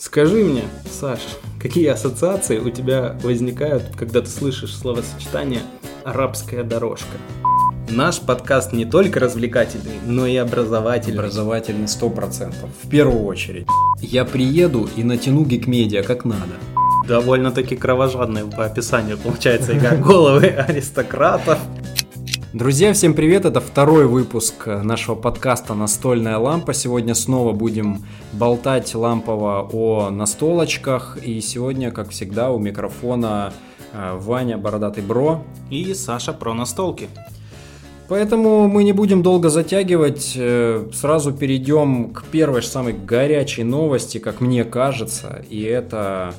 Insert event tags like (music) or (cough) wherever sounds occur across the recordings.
Скажи мне, Саш, какие ассоциации у тебя возникают, когда ты слышишь словосочетание «арабская дорожка»? Наш подкаст не только развлекательный, но и образовательный. Образовательный сто процентов. В первую очередь. Я приеду и натяну гик-медиа как надо. Довольно-таки кровожадный по описанию получается игра головы аристократов. Друзья, всем привет! Это второй выпуск нашего подкаста «Настольная лампа». Сегодня снова будем болтать лампово о настолочках. И сегодня, как всегда, у микрофона э, Ваня Бородатый Бро и Саша про настолки. Поэтому мы не будем долго затягивать, э, сразу перейдем к первой самой горячей новости, как мне кажется, и это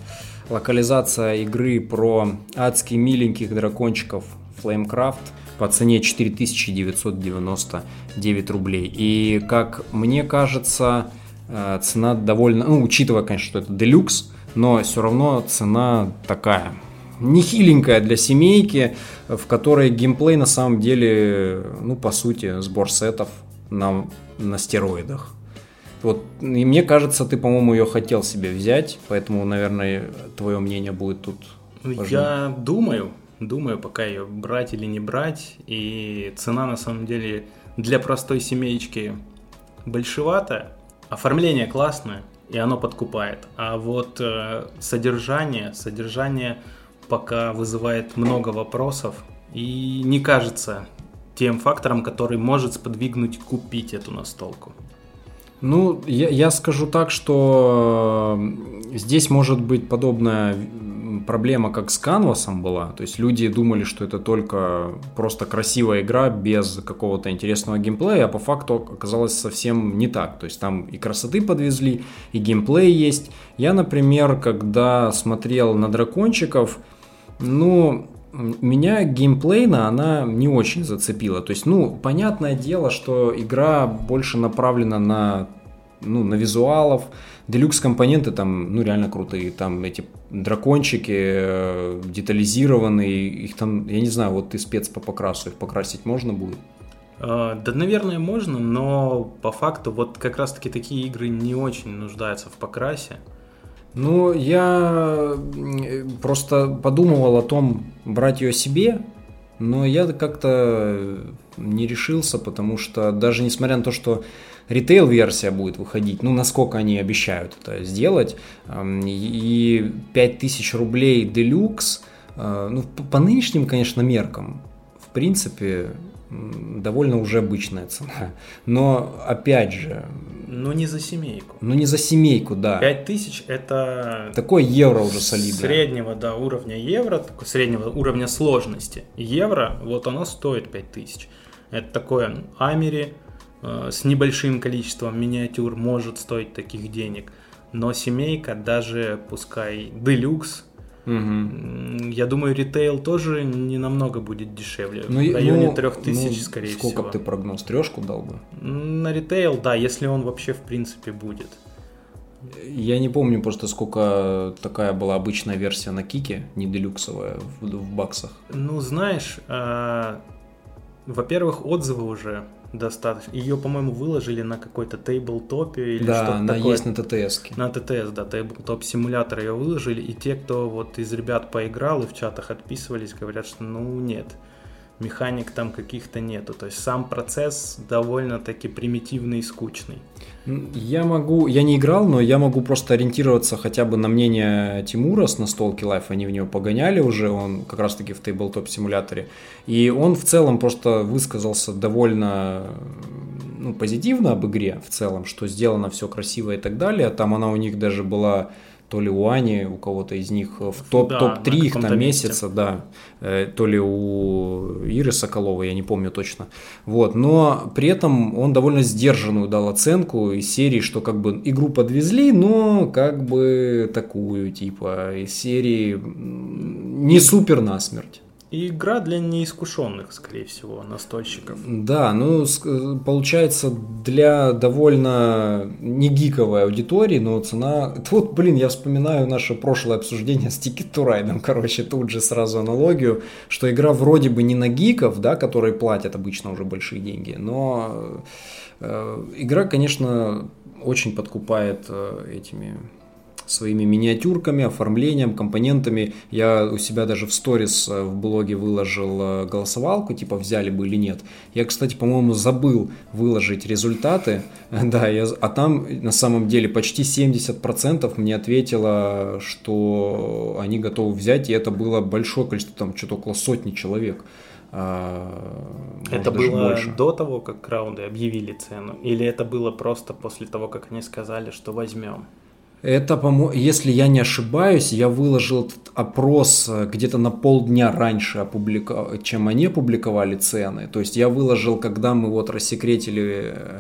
локализация игры про адски миленьких дракончиков Flamecraft – по цене 4999 рублей. И как мне кажется, э, цена довольно, ну, учитывая, конечно, что это делюкс, но все равно цена такая, нехиленькая для семейки, в которой геймплей на самом деле, ну, по сути, сбор сетов на, на стероидах. Вот, и мне кажется, ты, по-моему, ее хотел себе взять, поэтому, наверное, твое мнение будет тут. Важно. Я думаю, думаю, пока ее брать или не брать. И цена на самом деле для простой семеечки большевата. Оформление классное, и оно подкупает. А вот э, содержание, содержание пока вызывает много вопросов и не кажется тем фактором, который может сподвигнуть купить эту настолку. Ну, я, я скажу так, что э, здесь может быть подобная проблема, как с канвасом была. То есть люди думали, что это только просто красивая игра без какого-то интересного геймплея, а по факту оказалось совсем не так. То есть там и красоты подвезли, и геймплей есть. Я, например, когда смотрел на дракончиков, ну, меня геймплейно она не очень зацепила. То есть, ну, понятное дело, что игра больше направлена на, ну, на визуалов, Делюкс компоненты там, ну, реально крутые. Там эти дракончики э, детализированные, их там, я не знаю, вот ты спец по покрасу, их покрасить можно будет? А, да, наверное, можно, но по факту вот как раз-таки такие игры не очень нуждаются в покрасе. Ну, я просто подумывал о том, брать ее себе, но я как-то не решился, потому что даже несмотря на то, что ритейл-версия будет выходить, ну, насколько они обещают это сделать, и 5000 рублей делюкс, э, ну, по нынешним, конечно, меркам, в принципе, довольно уже обычная цена. Но, опять же... Ну, не за семейку. Ну, не за семейку, да. 5000 это... Такое евро уже солидное. Среднего, да, уровня евро, среднего уровня сложности. Евро, вот оно стоит 5000. Это такое Амери, с небольшим количеством миниатюр может стоить таких денег. Но семейка, даже пускай делюкс, Угу. Я думаю, ритейл тоже не намного будет дешевле. Ну, в районе ну, 3000, ну, скорее сколько всего. Сколько ты прогноз? Трешку дал бы? На ритейл, да, если он вообще в принципе будет. Я не помню просто, сколько такая была обычная версия на Кике, не делюксовая, в, в баксах. Ну, знаешь, э, во-первых, отзывы уже достаточно. Ее, по-моему, выложили на какой-то тейблтопе или да, что-то она такое. есть на ТТС. На ТТС, да, тейблтоп симулятор ее выложили, и те, кто вот из ребят поиграл и в чатах отписывались, говорят, что ну нет, механик там каких-то нету. То есть сам процесс довольно-таки примитивный и скучный. Я могу, я не играл, но я могу просто ориентироваться хотя бы на мнение Тимура с настолки Life, они в него погоняли уже, он как раз таки в тейблтоп симуляторе, и он в целом просто высказался довольно ну, позитивно об игре в целом, что сделано все красиво и так далее, там она у них даже была то ли у Ани, у кого-то из них в топ, да, топ-3 их там месяца, да, э, то ли у Иры Соколовой, я не помню точно. Вот, но при этом он довольно сдержанную дал оценку из серии, что как бы игру подвезли, но как бы такую, типа, из серии не супер насмерть. Игра для неискушенных, скорее всего, настольщиков. Да, ну, получается, для довольно не гиковой аудитории, но цена... (laughs) Вот, блин, я вспоминаю наше прошлое обсуждение с Ticket to Ride, короче, тут же сразу аналогию, что игра вроде бы не на гиков, да, которые платят обычно уже большие деньги, но э, игра, конечно, очень подкупает э, этими своими миниатюрками, оформлением, компонентами. Я у себя даже в сторис э, в блоге выложил э, голосовалку, типа взяли бы или нет. Я, кстати, по-моему, забыл выложить результаты, (laughs) да, я, а там на самом деле почти 70% мне ответило, что они готовы взять, и это было большое количество, там что-то около сотни человек. А, это было больше. до того, как краунды объявили цену, или это было просто после того, как они сказали, что возьмем? Это, по если я не ошибаюсь, я выложил этот опрос э, где-то на полдня раньше, опублика... чем они опубликовали цены. То есть я выложил, когда мы вот рассекретили э,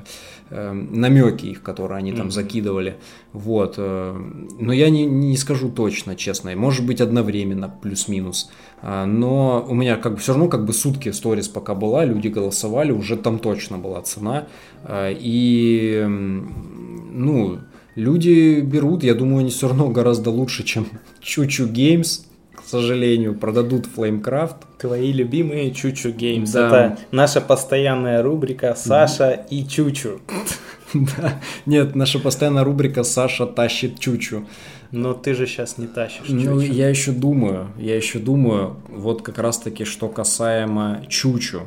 э намеки их, которые они там mm-hmm. закидывали. Вот. Э, но я не, не скажу точно, честно. Может быть, одновременно, плюс-минус. А, но у меня как бы все равно как бы сутки сторис пока была, люди голосовали, уже там точно была цена. А, и, ну, люди берут, я думаю, они все равно гораздо лучше, чем Чучу Games, к сожалению, продадут Flamecraft. Твои любимые Чучу Games. Да. Это наша постоянная рубрика Саша и Чучу. (laughs) Да. Нет, наша постоянная рубрика Саша тащит Чучу. Но ты же сейчас не тащишь. Ну, я еще думаю, я еще думаю, вот как раз-таки, что касаемо Чучу.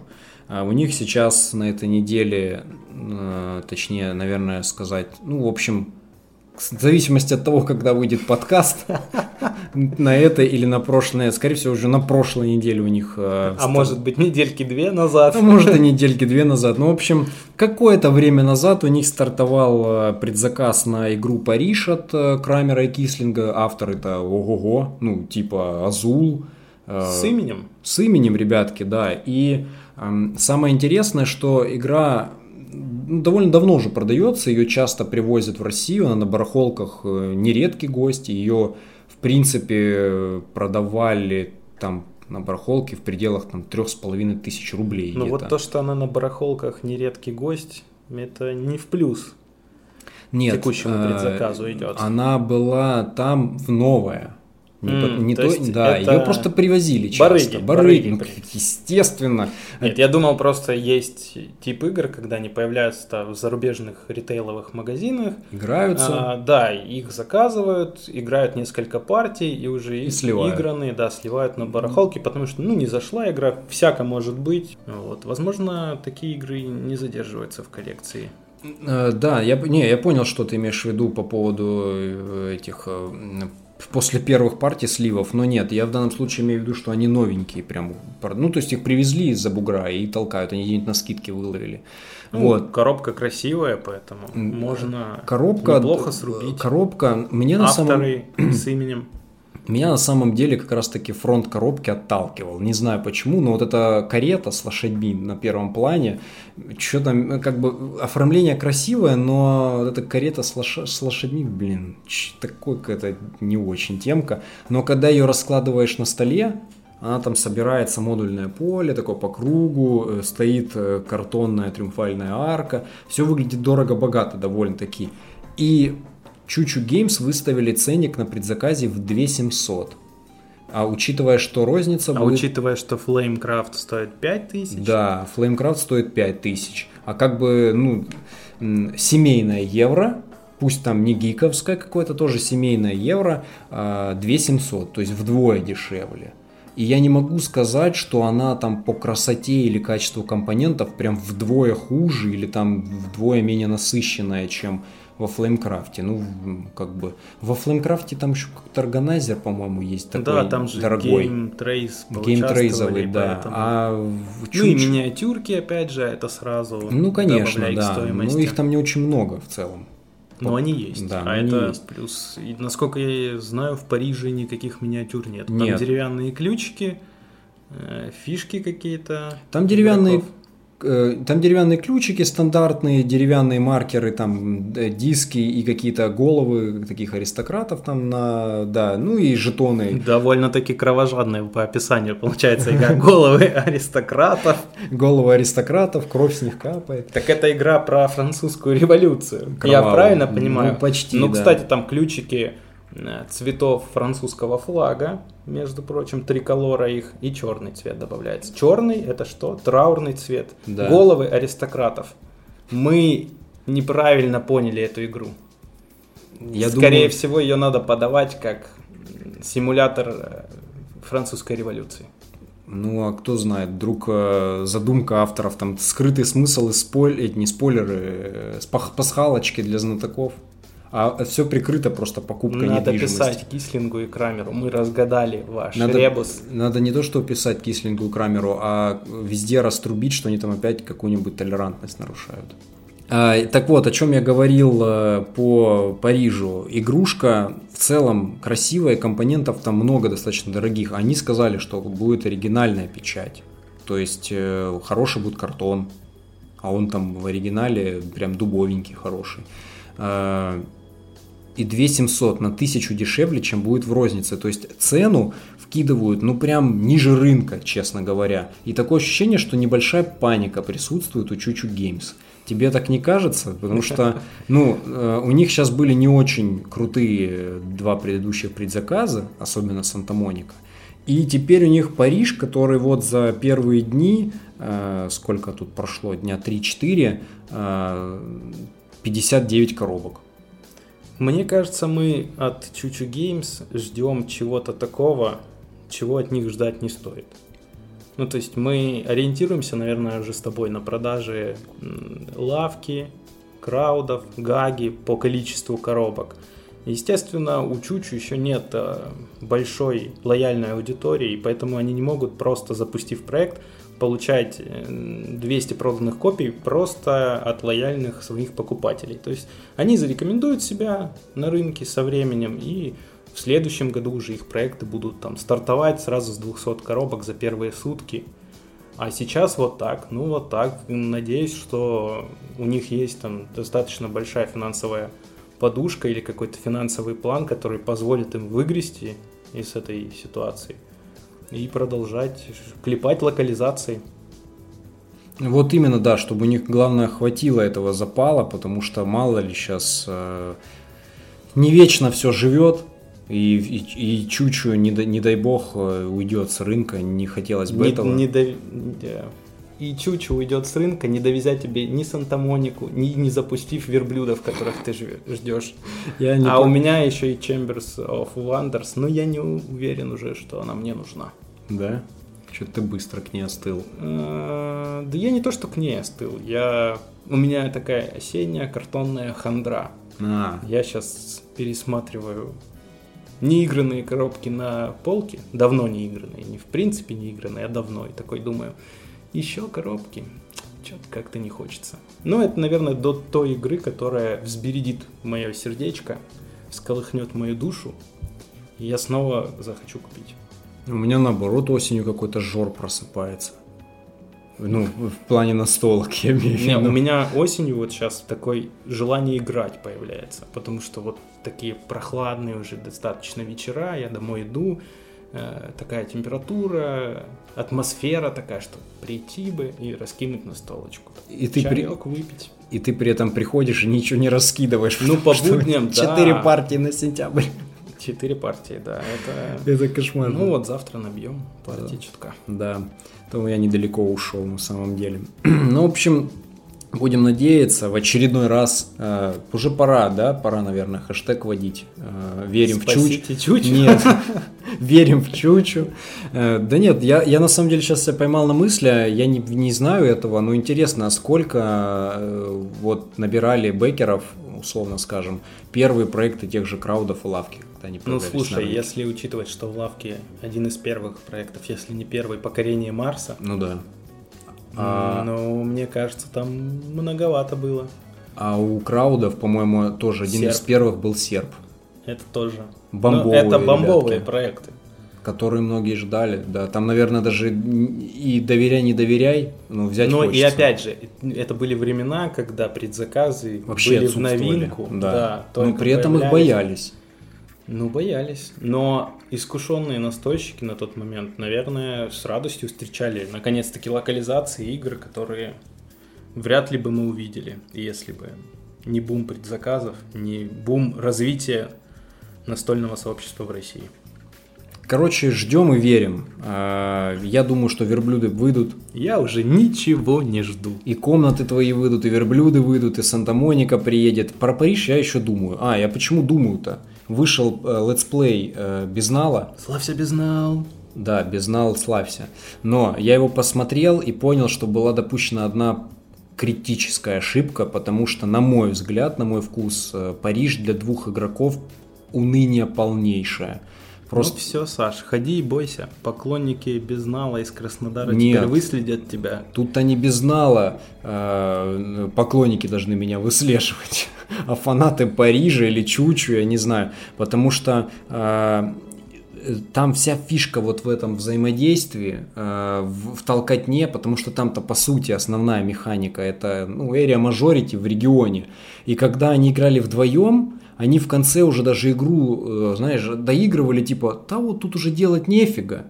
А у них сейчас на этой неделе, э, точнее, наверное, сказать, ну, в общем, в зависимости от того, когда выйдет подкаст, на этой или на прошлой, скорее всего, уже на прошлой неделе у них... Э, а может быть, недельки две назад. А может, и недельки две назад. Ну, в общем, какое-то время назад у них стартовал э, предзаказ на игру Париж от э, Крамера и Кислинга. Автор это ого-го, ну, типа Азул. С именем? С именем, ребятки, да. И эм, самое интересное, что игра довольно давно уже продается, ее часто привозят в Россию, она на барахолках э, нередкий гость, ее в принципе продавали там на барахолке в пределах там трех с половиной тысяч рублей. Ну вот то, что она на барахолках нередкий гость, это не в плюс. Нет, текущему э, предзаказу идет. Она была там в новая. Не, mm, не то, то да, ее просто привозили часто. Барыги, барыги, барыги. Ну, естественно. Нет, я думал, просто есть тип игр, когда они появляются в зарубежных ритейловых магазинах. Играются. А, да, их заказывают, играют несколько партий и уже и сливают. играны, да, сливают на барахолке, потому что, ну, не зашла игра, всяко может быть. Вот, возможно, такие игры не задерживаются в коллекции. Э, да, я, не, я понял, что ты имеешь в виду по поводу э, этих э, после первых партий сливов, но нет, я в данном случае имею в виду, что они новенькие прям, ну то есть их привезли из-за бугра и толкают, они где-нибудь на скидке выловили. Ну, вот. Коробка красивая, поэтому можно коробка, неплохо срубить. Коробка, мне на Авторы самом... с именем. Меня на самом деле как раз-таки фронт коробки отталкивал. Не знаю почему, но вот эта карета с лошадьми на первом плане, что там, как бы оформление красивое, но вот эта карета с, лош... с лошадьми, блин, такой какая-то не очень темка. Но когда ее раскладываешь на столе, она там собирается модульное поле, такое по кругу, э, стоит э, картонная триумфальная арка. Все выглядит дорого-богато довольно-таки. И Чучу Games выставили ценник на предзаказе в 2700. А учитывая, что розница а будет... учитывая, что Flamecraft стоит 5000? Да, Flamecraft стоит 5000. А как бы, ну, семейное евро, пусть там не гиковское какое-то, тоже семейное евро, 2700, а, то есть вдвое дешевле. И я не могу сказать, что она там по красоте или качеству компонентов прям вдвое хуже или там вдвое менее насыщенная, чем во Флеймкрафте. Ну, как бы во Флеймкрафте там еще как-то органайзер, по-моему, есть такой Да, там же дорогой. Gametrayz Gametrayz'овый, да. Поэтому... А чуть... Ну и миниатюрки, опять же, это сразу Ну, конечно, да. Ну, их там не очень много в целом. Но они есть. Да, а они это есть. плюс. И, насколько я знаю, в Париже никаких миниатюр нет. Там нет. деревянные ключики, э, фишки какие-то. Там деревянные игроков. Э, там деревянные ключики стандартные, деревянные маркеры, там э, диски и какие-то головы таких аристократов там на, да, ну и жетоны. Довольно-таки кровожадные по описанию получается игра (laughs) головы аристократов. Головы аристократов, кровь с них капает. Так это игра про французскую революцию. Я правильно понимаю? Ну, почти, Ну, кстати, там ключики цветов французского флага, между прочим, триколора их, и черный цвет добавляется. Черный это что? Траурный цвет. Да. Головы аристократов. Мы неправильно поняли эту игру. Я Скорее думаю... всего, ее надо подавать как симулятор э, французской революции. Ну, а кто знает, вдруг э, задумка авторов, там скрытый смысл и спойлер, не спойлеры, э, пасхалочки для знатоков. А все прикрыто просто покупкой Надо писать Кислингу и Крамеру. Мы разгадали ваш надо, ребус. Надо не то, что писать Кислингу и Крамеру, а везде раструбить, что они там опять какую-нибудь толерантность нарушают. А, так вот, о чем я говорил э, по Парижу. Игрушка в целом красивая, компонентов там много достаточно дорогих. Они сказали, что будет оригинальная печать. То есть э, хороший будет картон, а он там в оригинале прям дубовенький, хороший. И 2700 на 1000 дешевле, чем будет в рознице. То есть цену вкидывают, ну прям ниже рынка, честно говоря. И такое ощущение, что небольшая паника присутствует у Чучу Геймс. Тебе так не кажется? Потому что, ну, э, у них сейчас были не очень крутые два предыдущих предзаказа, особенно Санта-Моника. И теперь у них Париж, который вот за первые дни, э, сколько тут прошло, дня 3-4, 59 э, коробок. Мне кажется, мы от Чучу Games ждем чего-то такого, чего от них ждать не стоит. Ну, то есть мы ориентируемся, наверное, уже с тобой на продажи лавки, краудов, гаги по количеству коробок. Естественно, у Чучу еще нет э, большой лояльной аудитории, поэтому они не могут просто запустив проект, получать 200 э, проданных копий просто от лояльных своих покупателей. То есть они зарекомендуют себя на рынке со временем и в следующем году уже их проекты будут там стартовать сразу с 200 коробок за первые сутки. А сейчас вот так, ну вот так. Надеюсь, что у них есть там достаточно большая финансовая подушка или какой-то финансовый план, который позволит им выгрести из этой ситуации и продолжать клепать локализации. Вот именно, да, чтобы у них, главное, хватило этого запала, потому что мало ли сейчас э, не вечно все живет, и, и, и Чучу, не, не дай бог, э, уйдет с рынка, не хотелось бы не, этого. Не до... И Чучу уйдет с рынка, не довезя тебе ни Санта-Монику, ни не запустив верблюдов, которых ты ждешь. Я не а пом... у меня еще и Chambers of Wonders, но я не уверен уже, что она мне нужна. Да? Что-то ты быстро к ней остыл. А, да я не то, что к ней остыл. Я... У меня такая осенняя картонная хандра. А. Я сейчас пересматриваю неигранные коробки на полке, давно не игранные, не в принципе не игранные, а давно, и такой думаю, еще коробки, что-то как-то не хочется. Но это, наверное, до той игры, которая взбередит мое сердечко, сколыхнет мою душу, и я снова захочу купить. У меня наоборот осенью какой-то жор просыпается. Ну, в плане настолок, я имею в виду. Не, у меня осенью вот сейчас такое желание играть появляется, потому что вот такие прохладные уже достаточно вечера, я домой иду, э, такая температура, атмосфера такая, что прийти бы и раскинуть на столочку. И ты при... выпить. И ты при этом приходишь и ничего не раскидываешь. Ну, по будням, да. Четыре партии на сентябрь. Четыре партии, да. Это, (laughs) это кошмар. Ну вот завтра набьем партии да. чутка. Да, то я недалеко ушел на самом деле. (clears throat) ну, в общем, будем надеяться, в очередной раз, э, уже пора, да, пора, наверное, хэштег водить. Э, верим Спасите в Чуч. Чучу. Нет, (laughs) (laughs) верим в Чучу. Э, да нет, я, я на самом деле сейчас себя поймал на мысли, я не, не знаю этого, но интересно, а сколько э, вот набирали бэкеров, условно скажем, первые проекты тех же краудов и лавки, когда они Ну, слушай, если учитывать, что в лавке один из первых проектов, если не первый, покорение Марса. Ну да. А... Ну, мне кажется, там многовато было. А у краудов, по-моему, тоже один серп. из первых был серп. Это тоже. Бомбовые. Но это бомбовые ребятки, проекты. Которые многие ждали. Да, там, наверное, даже и доверяй, не доверяй, но взять Ну хочется. и опять же, это были времена, когда предзаказы Вообще были в новинку. Да. да но при этом их боялись. Ну, боялись. Но искушенные настольщики на тот момент, наверное, с радостью встречали наконец-таки локализации игр, которые вряд ли бы мы увидели, если бы не бум предзаказов, не бум развития настольного сообщества в России. Короче, ждем и верим. А, я думаю, что верблюды выйдут. Я уже ничего не жду. И комнаты твои выйдут, и верблюды выйдут, и Санта-Моника приедет. Про Париж я еще думаю. А, я почему думаю-то? Вышел э, летсплей э, Безнала. Славься, Безнал. Да, Безнал, славься. Но я его посмотрел и понял, что была допущена одна критическая ошибка, потому что, на мой взгляд, на мой вкус, э, Париж для двух игроков уныние полнейшее. Просто... Ну все, Саш, ходи и бойся. Поклонники Безнала из Краснодара Нет. теперь выследят тебя. Тут они Безнала, э, поклонники должны меня выслеживать, (laughs) а фанаты Парижа или Чучу, я не знаю, потому что э, там вся фишка вот в этом взаимодействии, э, в, в толкотне, потому что там-то по сути основная механика это ну, area majority в регионе. И когда они играли вдвоем, они в конце уже даже игру, э, знаешь, доигрывали типа, да вот тут уже делать нефига.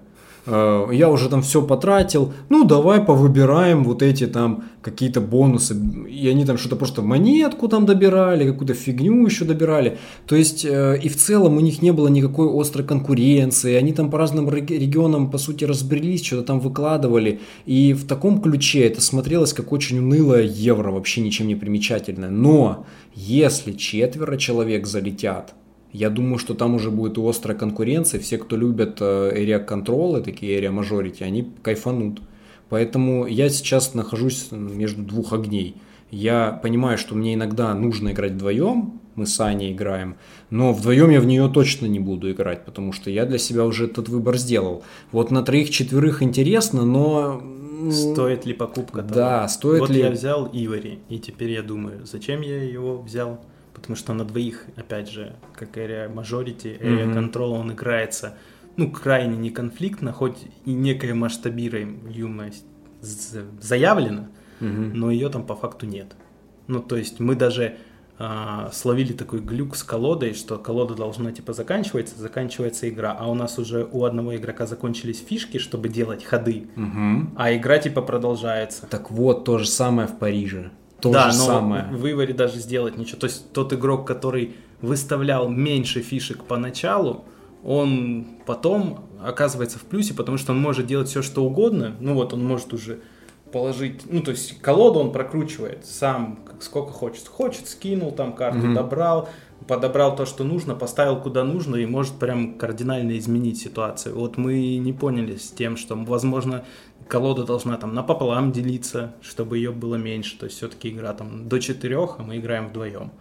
Э, я уже там все потратил, ну давай повыбираем вот эти там какие-то бонусы, и они там что-то просто монетку там добирали, какую-то фигню еще добирали, то есть э, и в целом у них не было никакой острой конкуренции, они там по разным регионам по сути разбрелись, что-то там выкладывали, и в таком ключе это смотрелось как очень унылое евро, вообще ничем не примечательное, но если четверо человек залетят, я думаю, что там уже будет острая конкуренция. Все, кто любят э, area control, такие area majority, они кайфанут. Поэтому я сейчас нахожусь между двух огней. Я понимаю, что мне иногда нужно играть вдвоем, мы с Аней играем, но вдвоем я в нее точно не буду играть, потому что я для себя уже этот выбор сделал. Вот на троих-четверых интересно, но... Стоит ли покупка? Да, стоит вот ли... Вот я взял Ивари, и теперь я думаю, зачем я его взял? Потому что на двоих, опять же, как Area Majority, Area mm-hmm. Control, он играется, ну, крайне неконфликтно, хоть и некая масштабируемость заявлена, mm-hmm. но ее там по факту нет. Ну, то есть мы даже а, словили такой глюк с колодой, что колода должна типа заканчиваться, заканчивается игра, а у нас уже у одного игрока закончились фишки, чтобы делать ходы, угу. а игра типа продолжается. Так вот, то же самое в Париже то да, же но самое. в выборе даже сделать ничего. То есть тот игрок, который выставлял меньше фишек поначалу, он потом оказывается в плюсе, потому что он может делать все, что угодно. Ну вот, он может уже положить, ну то есть колоду он прокручивает сам, сколько хочет. Хочет, скинул там карту, mm-hmm. добрал, подобрал то, что нужно, поставил куда нужно и может прям кардинально изменить ситуацию. Вот мы не поняли с тем, что, возможно, колода должна там напополам делиться, чтобы ее было меньше. То есть все-таки игра там до четырех, а мы играем вдвоем.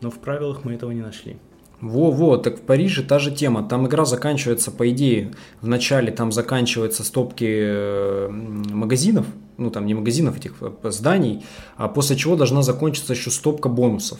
Но в правилах мы этого не нашли. Во-во, так в Париже та же тема. Там игра заканчивается, по идее, в начале там заканчиваются стопки э, магазинов, ну там не магазинов, этих э, зданий, а после чего должна закончиться еще стопка бонусов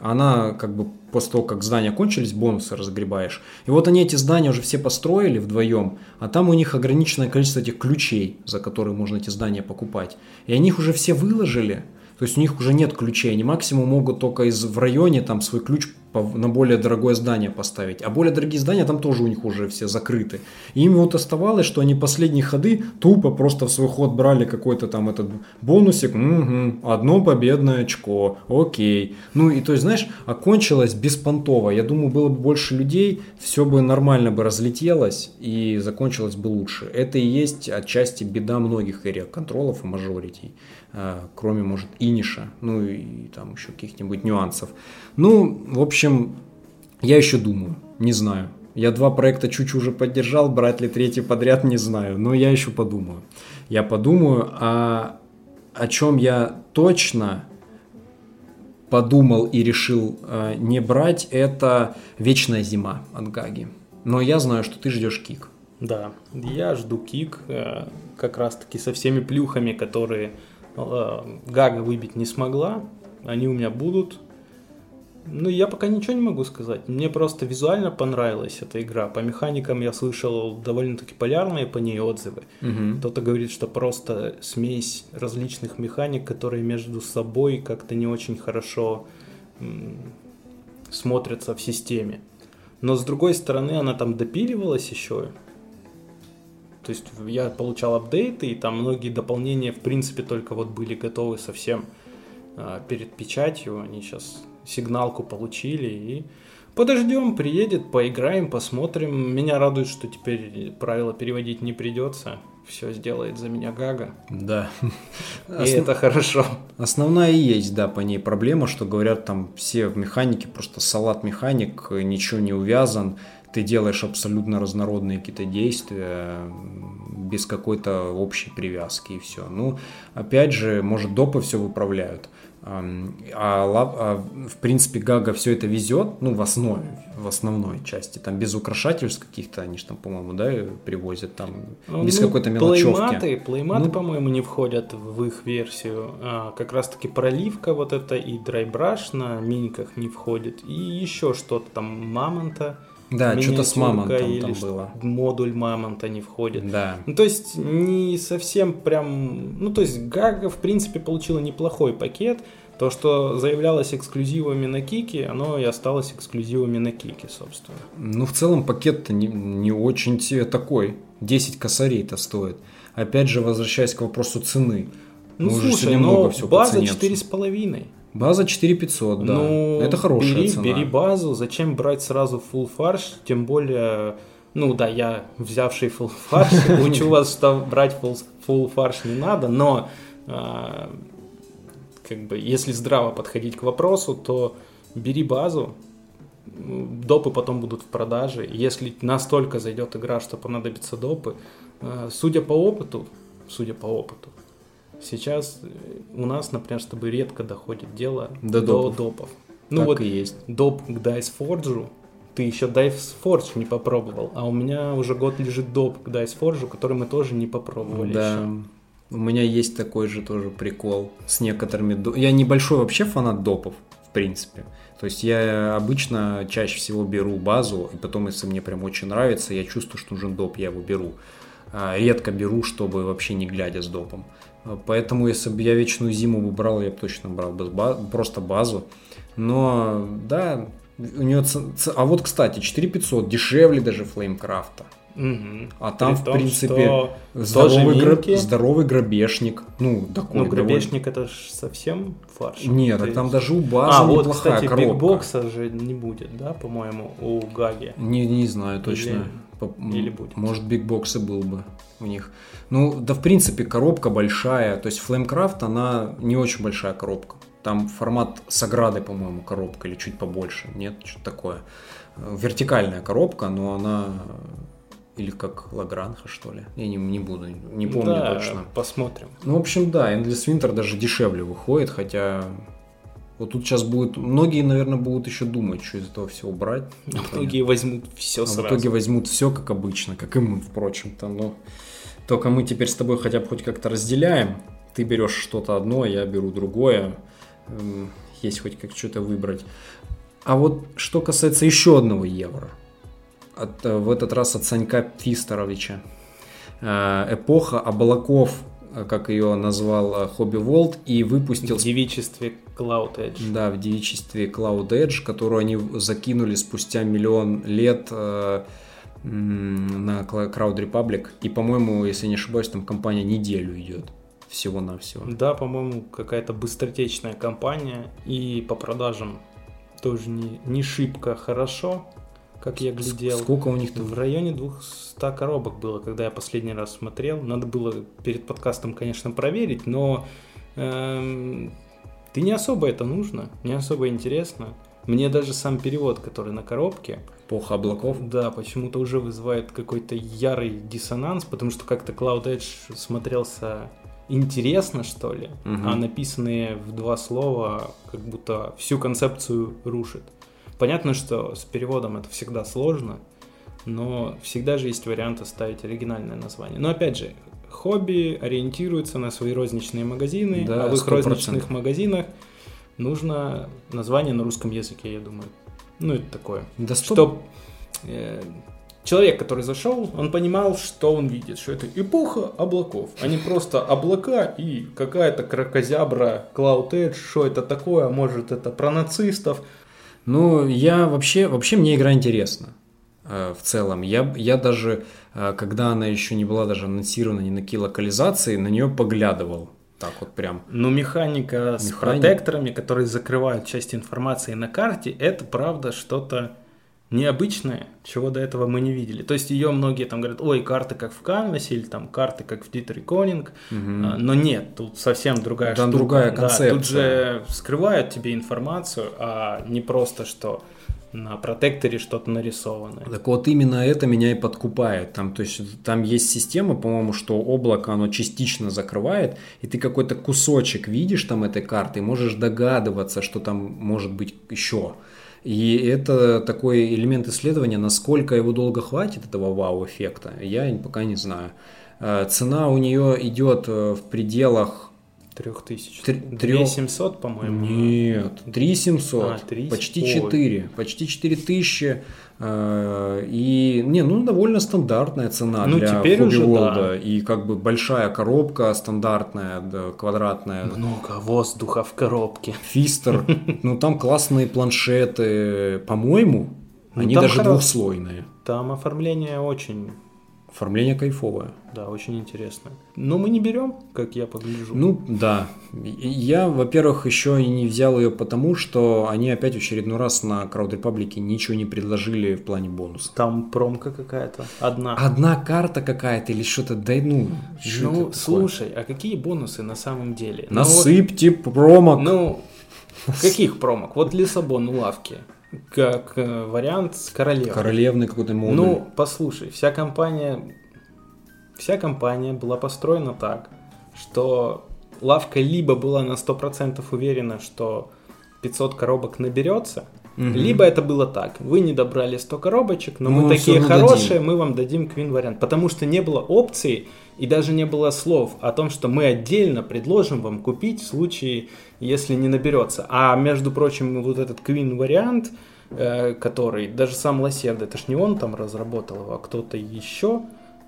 она как бы после того, как здания кончились, бонусы разгребаешь. И вот они эти здания уже все построили вдвоем, а там у них ограниченное количество этих ключей, за которые можно эти здания покупать. И они их уже все выложили, то есть у них уже нет ключей, они максимум могут только из в районе там свой ключ на более дорогое здание поставить. А более дорогие здания там тоже у них уже все закрыты. И им вот оставалось, что они последние ходы тупо просто в свой ход брали какой-то там этот бонусик. Угу, одно победное очко, окей. Ну и то есть, знаешь, окончилось беспонтово. Я думаю, было бы больше людей, все бы нормально бы разлетелось и закончилось бы лучше. Это и есть отчасти беда многих эрия контролов и мажоритей. А, кроме, может, иниша, ну и там еще каких-нибудь нюансов. Ну, в общем, я еще думаю, не знаю. Я два проекта чуть уже поддержал, брать ли третий подряд, не знаю, но я еще подумаю. Я подумаю, а о чем я точно подумал и решил э, не брать, это «Вечная зима» от Гаги. Но я знаю, что ты ждешь кик. Да, я жду кик, э, как раз-таки со всеми плюхами, которые э, Гага выбить не смогла. Они у меня будут. Ну, я пока ничего не могу сказать. Мне просто визуально понравилась эта игра. По механикам я слышал довольно-таки полярные по ней отзывы. Угу. Кто-то говорит, что просто смесь различных механик, которые между собой как-то не очень хорошо смотрятся в системе. Но с другой стороны, она там допиливалась еще. То есть я получал апдейты, и там многие дополнения, в принципе, только вот были готовы совсем а, перед печатью. Они сейчас сигналку получили, и Подождем, приедет, поиграем, посмотрим. Меня радует, что теперь правила переводить не придется. Все сделает за меня Гага. Да. И это хорошо. Основная и есть, да, по ней проблема, что говорят там все механики, просто салат механик, ничего не увязан, ты делаешь абсолютно разнородные какие-то действия без какой-то общей привязки и все. Ну, опять же, может, допы все выправляют. А, а, в принципе Гага все это везет, ну, в основе, в основной части, там без украшательств каких-то, они же там, по-моему, да, привозят там, ну, без ну, какой-то мелочевки. Плейматы, плейматы ну, по-моему, не входят в их версию, а, как раз-таки проливка вот эта и драйбраш на миниках не входит, и еще что-то там, мамонта, да, что-то с мамонтом или там было. Модуль мамонта не входит. Да. Ну, то есть не совсем прям... Ну, то есть Гага, в принципе, получила неплохой пакет. То, что заявлялось эксклюзивами на Кике, оно и осталось эксклюзивами на Кике, собственно. Ну, в целом пакет-то не, не очень тебе такой. 10 косарей-то стоит. Опять же, возвращаясь к вопросу цены. Ну, Мы слушай, но все база 4,5. База 4500, да. Ну, это хорошая бери, цена. Бери базу, зачем брать сразу full фарш, тем более, ну да, я взявший full фарш, (laughs) учу вас, что брать full, фарш не надо, но а, как бы, если здраво подходить к вопросу, то бери базу, допы потом будут в продаже. Если настолько зайдет игра, что понадобятся допы, а, судя по опыту, судя по опыту, Сейчас э, у нас, например, с тобой редко доходит дело до, до допов. допов. Ну так вот и есть. доп к Forge, ты еще Dice Forge не попробовал, а у меня уже год лежит доп к Forge, который мы тоже не попробовали да. еще. У меня есть такой же тоже прикол с некоторыми... Я небольшой вообще фанат допов, в принципе. То есть я обычно чаще всего беру базу, и потом, если мне прям очень нравится, я чувствую, что нужен доп, я его беру. А редко беру, чтобы вообще не глядя с допом. Поэтому, если бы я вечную зиму бы брал, я бы точно брал бы просто базу. Но, да, у нее... Ц... А вот, кстати, 4500 дешевле даже Флеймкрафта. Угу. А там, том, в принципе, здоровый, граб... здоровый грабежник. Ну, такой. Ну, грабежник довольно... это ж совсем фарш. Нет, так там даже у базы а, неплохая вот, кстати, коробка. бигбокса же не будет, да, по-моему, у Гаги? Не, не знаю точно. Или... Или будет? Может, бигбоксы был бы у них. Ну, да, в принципе, коробка большая. То есть, Flamecraft, она не очень большая коробка. Там формат с оградой, по-моему, коробка или чуть побольше. Нет, что-то такое. Вертикальная коробка, но она или как Лагранха, что ли. Я не, не буду, не помню да, точно. посмотрим. Ну, в общем, да, Endless Winter даже дешевле выходит, хотя вот тут сейчас будет... Многие, наверное, будут еще думать, что из этого всего брать. А многие возьмут все а сразу. в итоге возьмут все, как обычно, как и мы, впрочем-то. Но только мы теперь с тобой хотя бы хоть как-то разделяем. Ты берешь что-то одно, я беру другое. Эм, есть хоть как что-то выбрать. А вот что касается еще одного евро. От, э, в этот раз от Санька Фисторовича. Э, эпоха облаков как ее назвал э, Хобби Волт, и выпустил... В девичестве Cloud Edge. Да, в девичестве Cloud Edge, которую они закинули спустя миллион лет э, на Crowd Republic. И, по-моему, если не ошибаюсь, там компания неделю идет всего-навсего. Да, по-моему, какая-то быстротечная компания. И по продажам тоже не, не шибко хорошо как я глядел. Сколько у них там? В районе 200 коробок было, когда я последний раз смотрел. Надо было перед подкастом, конечно, проверить, но эм, ты не особо это нужно, не особо интересно. Мне даже сам перевод, который на коробке... Эпоха облаков? Да, почему-то уже вызывает какой-то ярый диссонанс, потому что как-то Cloud Edge смотрелся интересно, что ли, угу. а написанные в два слова как будто всю концепцию рушит. Понятно, что с переводом это всегда сложно, но всегда же есть вариант оставить оригинальное название. Но опять же, хобби ориентируется на свои розничные магазины, да, а в их 100%. розничных магазинах нужно название на русском языке, я думаю. Ну, это такое. Да Чтоб э, человек, который зашел, он понимал, что он видит, что это эпоха облаков, а не просто облака и какая-то кракозябра, Cloud Edge, что это такое, а может это про нацистов, ну, я вообще, вообще мне игра интересна э, в целом. Я, я даже, э, когда она еще не была даже анонсирована ни на какие локализации, на нее поглядывал. Так вот прям. Ну, механика, механика с протекторами, которые закрывают часть информации на карте, это правда что-то необычное, чего до этого мы не видели. То есть ее многие там говорят, ой, карты как в Canvas или там карты как в Dieter Конинг, угу. но нет, тут совсем другая там штука. другая концепция. Да, тут же скрывают тебе информацию, а не просто что на протекторе что-то нарисованное. Так вот именно это меня и подкупает. Там, то есть там есть система, по-моему, что облако оно частично закрывает, и ты какой-то кусочек видишь там этой карты, и можешь догадываться, что там может быть еще. И это такой элемент исследования, насколько его долго хватит этого вау-эффекта, я пока не знаю. Э, цена у нее идет э, в пределах Трех тысяч. Трех... семьсот, по-моему. Нет, три семьсот. А, 3... Почти четыре. Почти четыре тысячи. Э, и, не, ну, довольно стандартная цена ну, для теперь уже, да. И как бы большая коробка стандартная, да, квадратная. Много воздуха в коробке. Фистер. (laughs) Ну, там классные планшеты. По-моему, ну, они даже двухслойные. Там оформление очень Оформление кайфовое. Да, очень интересно. Но мы не берем, как я погляжу. Ну, да. Я, во-первых, еще и не взял ее потому, что они опять в очередной раз на Crowd Republic ничего не предложили в плане бонуса. Там промка какая-то. Одна. Одна карта какая-то или что-то. Да ну. Ну, слушай, а какие бонусы на самом деле? Ну Насыпьте ну, промок. Ну, каких промок? Вот Лиссабон лавки как э, вариант с королевой. Королевный какой-то модуль. Ну, послушай, вся компания, вся компания была построена так, что лавка либо была на 100% уверена, что 500 коробок наберется, угу. либо это было так. Вы не добрали 100 коробочек, но ну, мы такие хорошие, дадим. мы вам дадим квин вариант. Потому что не было опции и даже не было слов о том, что мы отдельно предложим вам купить в случае, если не наберется. А между прочим, вот этот Queen вариант, э, который даже сам Лосерд, это ж не он там разработал его, а кто-то еще,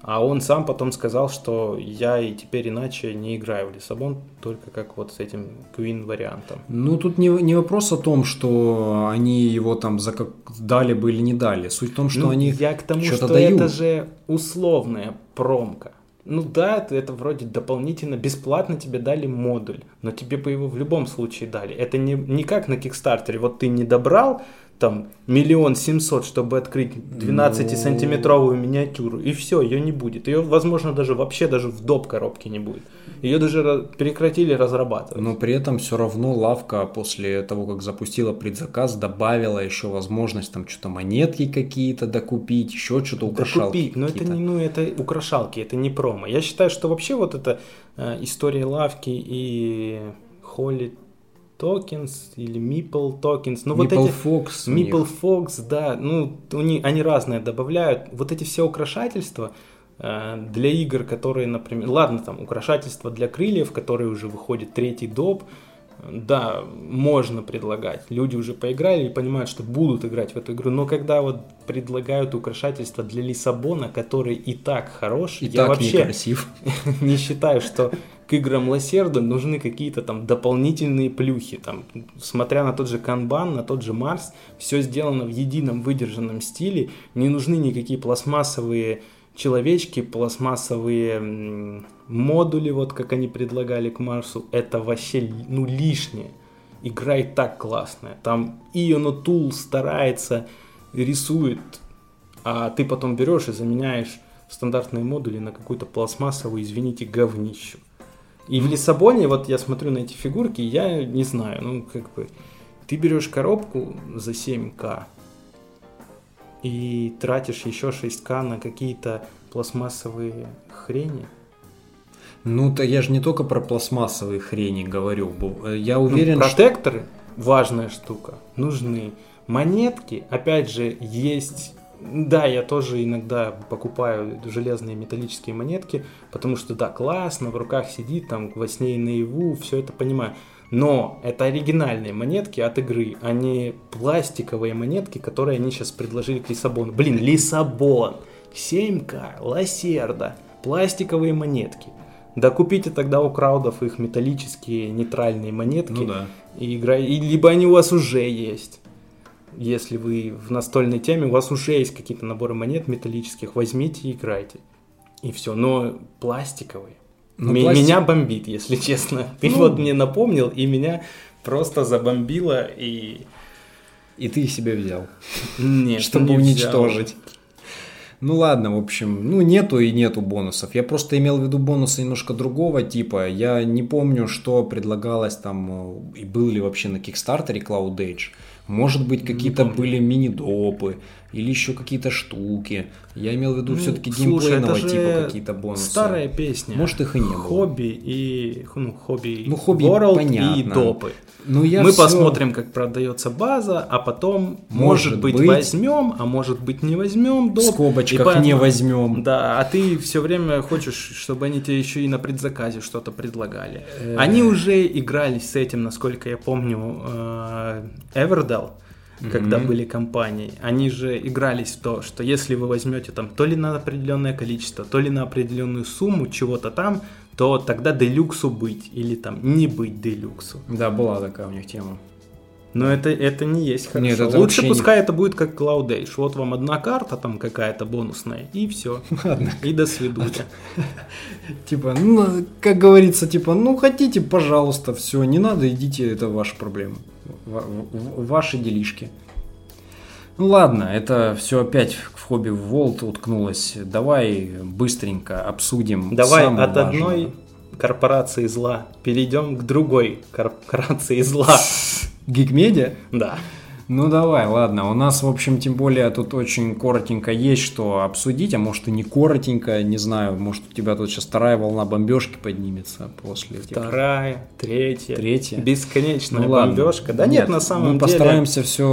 а он сам потом сказал, что я и теперь иначе не играю в Лиссабон, только как вот с этим Queen вариантом. Ну, тут не, не вопрос о том, что они его там за как дали бы или не дали. Суть в том, что ну, они Я к тому, что дают. это же условная промка. Ну да, это, это вроде дополнительно, бесплатно тебе дали модуль, но тебе бы его в любом случае дали. Это не, не как на Кикстартере, вот ты не добрал там миллион семьсот, чтобы открыть 12-сантиметровую миниатюру, и все, ее не будет. Ее, возможно, даже вообще даже в доп. коробке не будет. Ее даже прекратили разрабатывать. Но при этом все равно лавка после того, как запустила предзаказ, добавила еще возможность там что-то монетки какие-то докупить, еще что-то украшалки. Докупить, но это не, ну это украшалки, это не промо. Я считаю, что вообще вот эта э, история лавки и Холли Tokens или Meeple Tokens. Ну, Meeple вот эти, Fox. Meeple Fox, да. Ну, у них, они разные добавляют. Вот эти все украшательства, Э, для игр, которые, например, ладно, там украшательства для крыльев, которые уже выходит третий доп, да, можно предлагать. Люди уже поиграли и понимают, что будут играть в эту игру. Но когда вот предлагают украшательства для Лиссабона, который и так хорош, и я так вообще некрасив. (laughs) не считаю, что к играм Лассерда нужны какие-то там дополнительные плюхи. Там, смотря на тот же Канбан, на тот же Марс, все сделано в едином выдержанном стиле. Не нужны никакие пластмассовые человечки, пластмассовые модули, вот как они предлагали к Марсу, это вообще ну лишнее. Игра и так классная. Там Ионо Тул старается, рисует, а ты потом берешь и заменяешь стандартные модули на какую-то пластмассовую, извините, говнищу. И в Лиссабоне, вот я смотрю на эти фигурки, я не знаю, ну как бы, ты берешь коробку за 7к, и тратишь еще 6к на какие-то пластмассовые хрени. Ну, то я же не только про пластмассовые хрени говорю. Я ну, уверен, ну, протекторы что... важная штука. Нужны. Монетки, опять же, есть да, я тоже иногда покупаю железные металлические монетки, потому что да, классно, в руках сидит, там во сне и наяву, все это понимаю. Но это оригинальные монетки от игры, а не пластиковые монетки, которые они сейчас предложили к Лиссабону. Блин, Лиссабон, 7К, Лассерда, пластиковые монетки. Да купите тогда у краудов их металлические нейтральные монетки. Ну да. И играй, и либо они у вас уже есть. Если вы в настольной теме, у вас уже есть какие-то наборы монет металлических, возьмите и играйте. И все. Но пластиковые. Ну, М- пластик... Меня бомбит, если (laughs) честно. Ты ну... вот мне напомнил, и меня просто забомбило. И И ты их себе взял, Нет, (laughs) чтобы не взял. уничтожить. Ну ладно, в общем, ну нету и нету бонусов. Я просто имел в виду бонусы немножко другого типа. Я не помню, что предлагалось там э, и был ли вообще на Кикстартере Cloud Age. Может быть, какие-то были мини-допы или еще какие-то штуки. Я имел в виду Ну, все-таки геймплейного типа какие-то бонусы. Старая песня. Может, их и не было. Хобби и ну, хобби, Ну, хобби World понятно. и допы. Ну, я Мы всё- посмотрим, как продается база, а потом, может, Может быть, быть. возьмем, а может быть, не возьмем В доп. скобочках И поэтому- не возьмем. Да, а ты все время хочешь, чтобы они тебе еще и на предзаказе что-то предлагали. Э. Они уже игрались с этим, насколько я помню, э, Everdell, когда были компании. Они же игрались в то, что если вы возьмете там то ли на определенное количество, то ли на определенную сумму чего-то там, то тогда делюксу быть или там не быть делюксу. Да, была такая у них тема. Но это, это не есть хорошо. Нет, это Лучше вообще не- пускай это будет как Cloud Age. Вот вам одна карта там какая-то бонусная, и все. И до свидания. (laughs) Типа, ну, как говорится, типа, ну хотите, пожалуйста, все, не надо, идите, это ваша проблема. Ваши делишки. Ну ладно, это все опять в хобби Волт уткнулось. Давай быстренько обсудим. Давай от важное. одной корпорации зла перейдем к другой корпорации зла. Гикмедиа? Да. Ну давай, ладно. У нас, в общем, тем более тут очень коротенько есть что обсудить, а может и не коротенько, не знаю, может у тебя тут сейчас вторая волна бомбежки поднимется после Вторая, третья, Третья. бесконечная Ну бомбежка. Да нет, на самом мы деле. постараемся все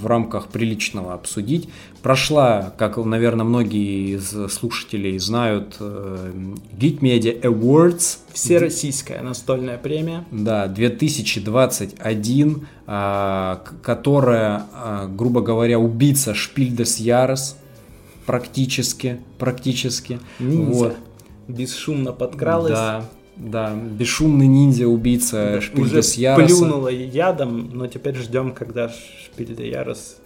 в рамках приличного обсудить. Прошла, как, наверное, многие из слушателей знают, э, Geek Media Awards. Всероссийская настольная премия. Да, 2021, а, к- которая, а, грубо говоря, убийца Шпиль дес Ярес, практически, практически. Ниндзя. Вот. Бесшумно подкралась. Да, да, бесшумный ниндзя, убийца Шпиль Уже дес Яреса. плюнула ядом, но теперь ждем, когда Шпиль де Ярос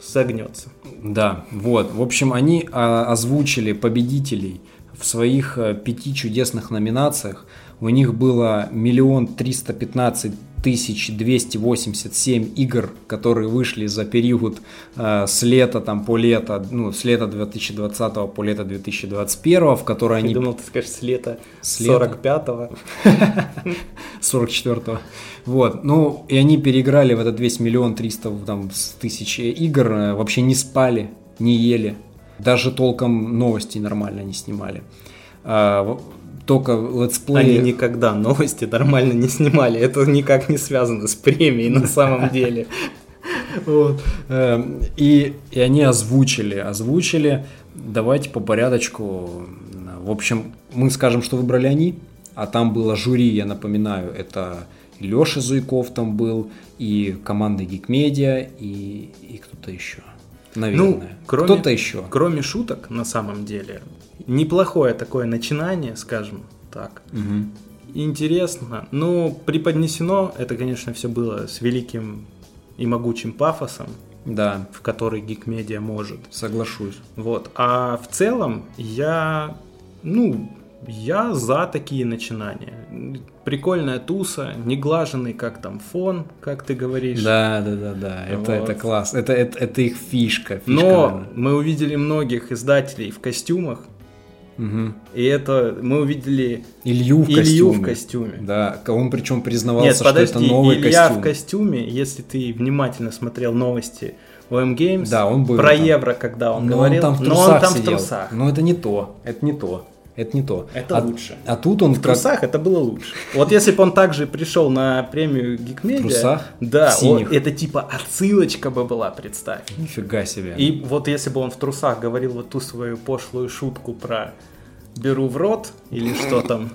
согнется. Да, вот. В общем, они а, озвучили победителей в своих а, пяти чудесных номинациях. У них было миллион триста пятнадцать тысяч двести восемьдесят семь игр, которые вышли за период а, с лета там по лето, ну, с лета 2020 по лето 2021, в которые Я они думал, ты скажешь, с лета С лета. 45-го. 44-го. (laughs) Вот, ну, и они переиграли в этот весь миллион триста там, тысяч игр, э, вообще не спали, не ели, даже толком новости нормально не снимали. Только летсплеи... Они никогда новости нормально не снимали. Это никак не связано с премией на самом (laughs) деле. Вот. Эм, И, и они озвучили, озвучили. Давайте по порядочку. В общем, мы скажем, что выбрали они, а там было жюри, я напоминаю, это Леша Зуйков там был, и команда Geekmedia, и, и кто-то еще. Наверное. Ну, кроме- Кто-то еще. Кроме шуток, на самом деле, неплохое такое начинание, скажем так. Мгм. Интересно. Ну, преподнесено это, конечно, все было с великим и могучим пафосом, Да, в который гик-медиа может. соглашусь. Вот. А в целом я, ну, я за такие начинания. Прикольная туса, неглаженный как там фон, как ты говоришь. Да, да, да, да. Это, Вот. это класс. Это, это, это их фишка. фишка Но мы увидели многих издателей в костюмах, Мгм. и это мы увидели Илью в Илью костюме. в костюме. Да, он причем признавался, Нет, что подожди, это новый Илья костюм. в костюме, если ты внимательно смотрел новости ОМ Games, Да, он был про там. евро, когда он Но говорил, он там в но он там сидел. в трусах. Но это не то. Это не то. Это не то. Это а, лучше. А тут он В трусах это было лучше. Вот если бы он также пришел на премию Geekmedia, В трусах? да, вот это типа отсылочка бы была, представь. Нифига себе. И вот если бы он в трусах говорил вот ту свою пошлую шутку про беру в рот или что там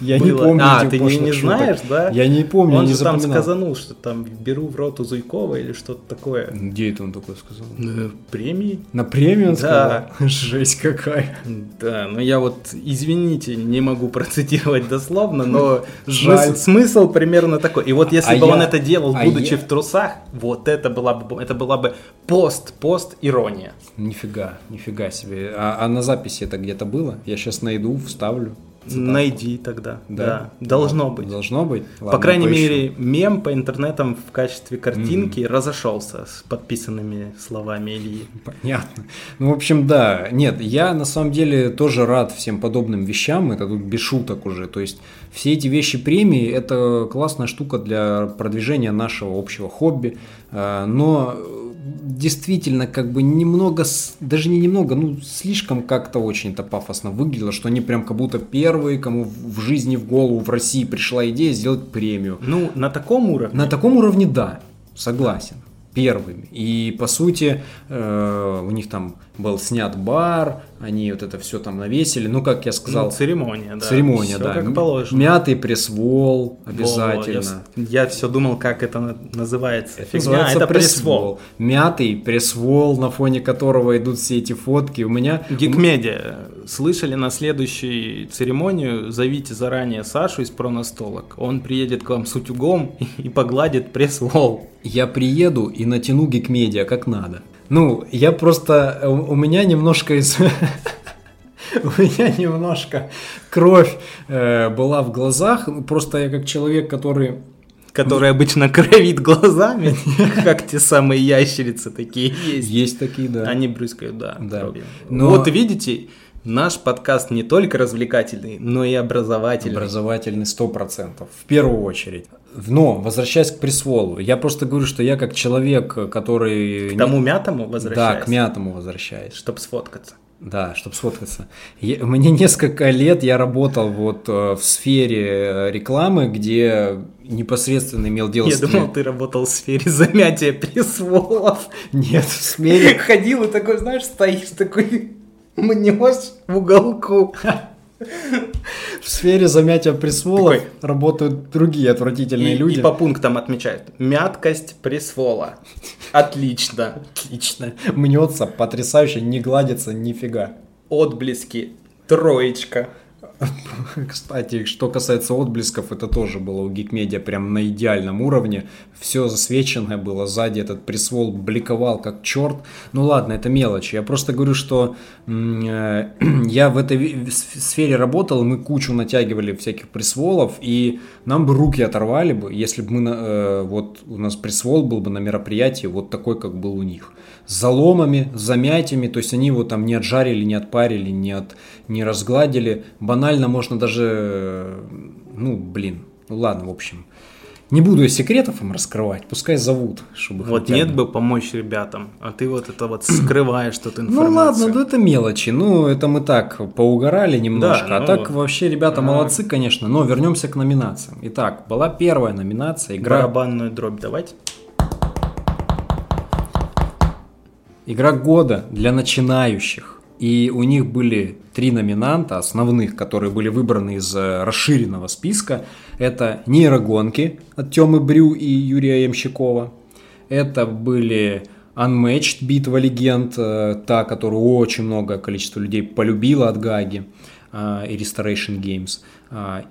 Я не помню А, ты не, знаешь, да? Я не помню, Он же там сказанул, что там беру в рот у Зуйкова или что-то такое. Где это он такое сказал? Э, Премии? На премию он Да. сказал? (laughs) Жесть какая. Да, но я вот, извините, не могу процитировать дословно, но (laughs) смысл, примерно такой. И вот если А бы он это делал, а будучи в трусах, вот это была бы, это была бы пост, пост ирония. Нифига, нифига себе. А, а на записи это где-то было? Я сейчас найду, вставлю. цитатку? Найди тогда. Да. Да? Должно быть. Должно быть? по Ладно, крайней поищу. мере, мем по интернетам в качестве картинки разошелся с подписанными словами Ильи. Понятно. Ну, в общем, да. Нет, я на самом деле тоже рад всем подобным вещам. Это тут без шуток уже. То есть, все эти вещи премии – это классная штука для продвижения нашего общего хобби. А, Но э, действительно, как бы немного, даже не немного, ну, слишком как-то очень-то пафосно выглядело, что они прям как будто первые, кому в в жизни в голову в России пришла идея сделать премию. Ну, на таком уровне. На таком уровне да, согласен. Первыми. И по сути э, у них там был снят бар, они вот это все там навесили. Ну, как я сказал, Ну, церемония, да. церемония, Всё да. как положено. Мятый пресс-вол Во, обязательно. Я, все думал, как это на- называется. Фигня, Называется это пресс-вол. пресс-вол. Мятый пресс-вол, на фоне которого идут все эти фотки. У меня... Гикмедиа. Слышали на следующую церемонию, зовите заранее Сашу из Проностолок. Он приедет к вам с утюгом (laughs) и погладит пресс-вол. Я приеду и натяну гикмедиа как надо. Ну, я просто... У у меня немножко из... (laughs) У меня немножко кровь э, была в глазах. Ну, Просто я как человек, который... Который обычно кровит глазами, (laughs) как те самые ящерицы такие есть. Есть такие, да. Они брызгают, да, Да. кровью. Но- Вот видите, наш подкаст не только развлекательный, но и образовательный. Образовательный 100%, в первую очередь. Но, возвращаясь к присволу, я просто говорю, что я как человек, который... К тому мятому Да, возвращаясь, к мятому возвращаюсь. чтобы сфоткаться. Да, чтобы сфоткаться. Я- мне несколько лет я работал вот э, в сфере э, рекламы, где непосредственно имел дело Я с... думал, (laughs) ты работал в сфере замятия пресс-волов. Нет, в сфере... Ходил и такой, знаешь, стоишь такой, мнешь в уголку. (laughs) В сфере замятия пресволов Такой. работают другие отвратительные И, люди. и по пунктам отмечают. Мяткость пресс-вола. Отлично. Отлично. Мнется, потрясающе, не гладится нифига. Отблески. Троечка. (laughs) Кстати, что касается отблесков, это тоже было у Geekmedia прям на идеальном уровне. Все засвеченное было сзади, этот присвол бликовал как черт. Ну ладно, это мелочи. Я просто говорю, что э, (clears throat) я в этой сфере работал, мы кучу натягивали всяких присволов, и нам бы руки оторвали бы, если бы мы, э, вот у нас присвол был бы на мероприятии вот такой, как был у них. С заломами, с замятиями, то есть они его там не отжарили, не отпарили, не, от, не разгладили. Банально можно даже, э, ну, блин, ну ладно, в общем. Не буду я секретов им раскрывать, пускай зовут, чтобы Вот хотя нет бы помочь ребятам, а ты вот это вот скрываешь тут Ну информацию. ладно, ну это мелочи. Ну, это мы так поугорали немножко. Да, а ну так вот. вообще ребята А. молодцы, конечно. Но вернемся к номинациям. Итак, была первая номинация. Игра, Барабанную дробь давать. Игра года для начинающих. И у них были три номинанта основных, которые были выбраны из э, расширенного списка. Это нейрогонки от Тёмы Брю и Юрия Ямщикова. Это были Unmatched, битва легенд, э, та, которую очень многое количество людей полюбило от Гаги э, и Restoration Games.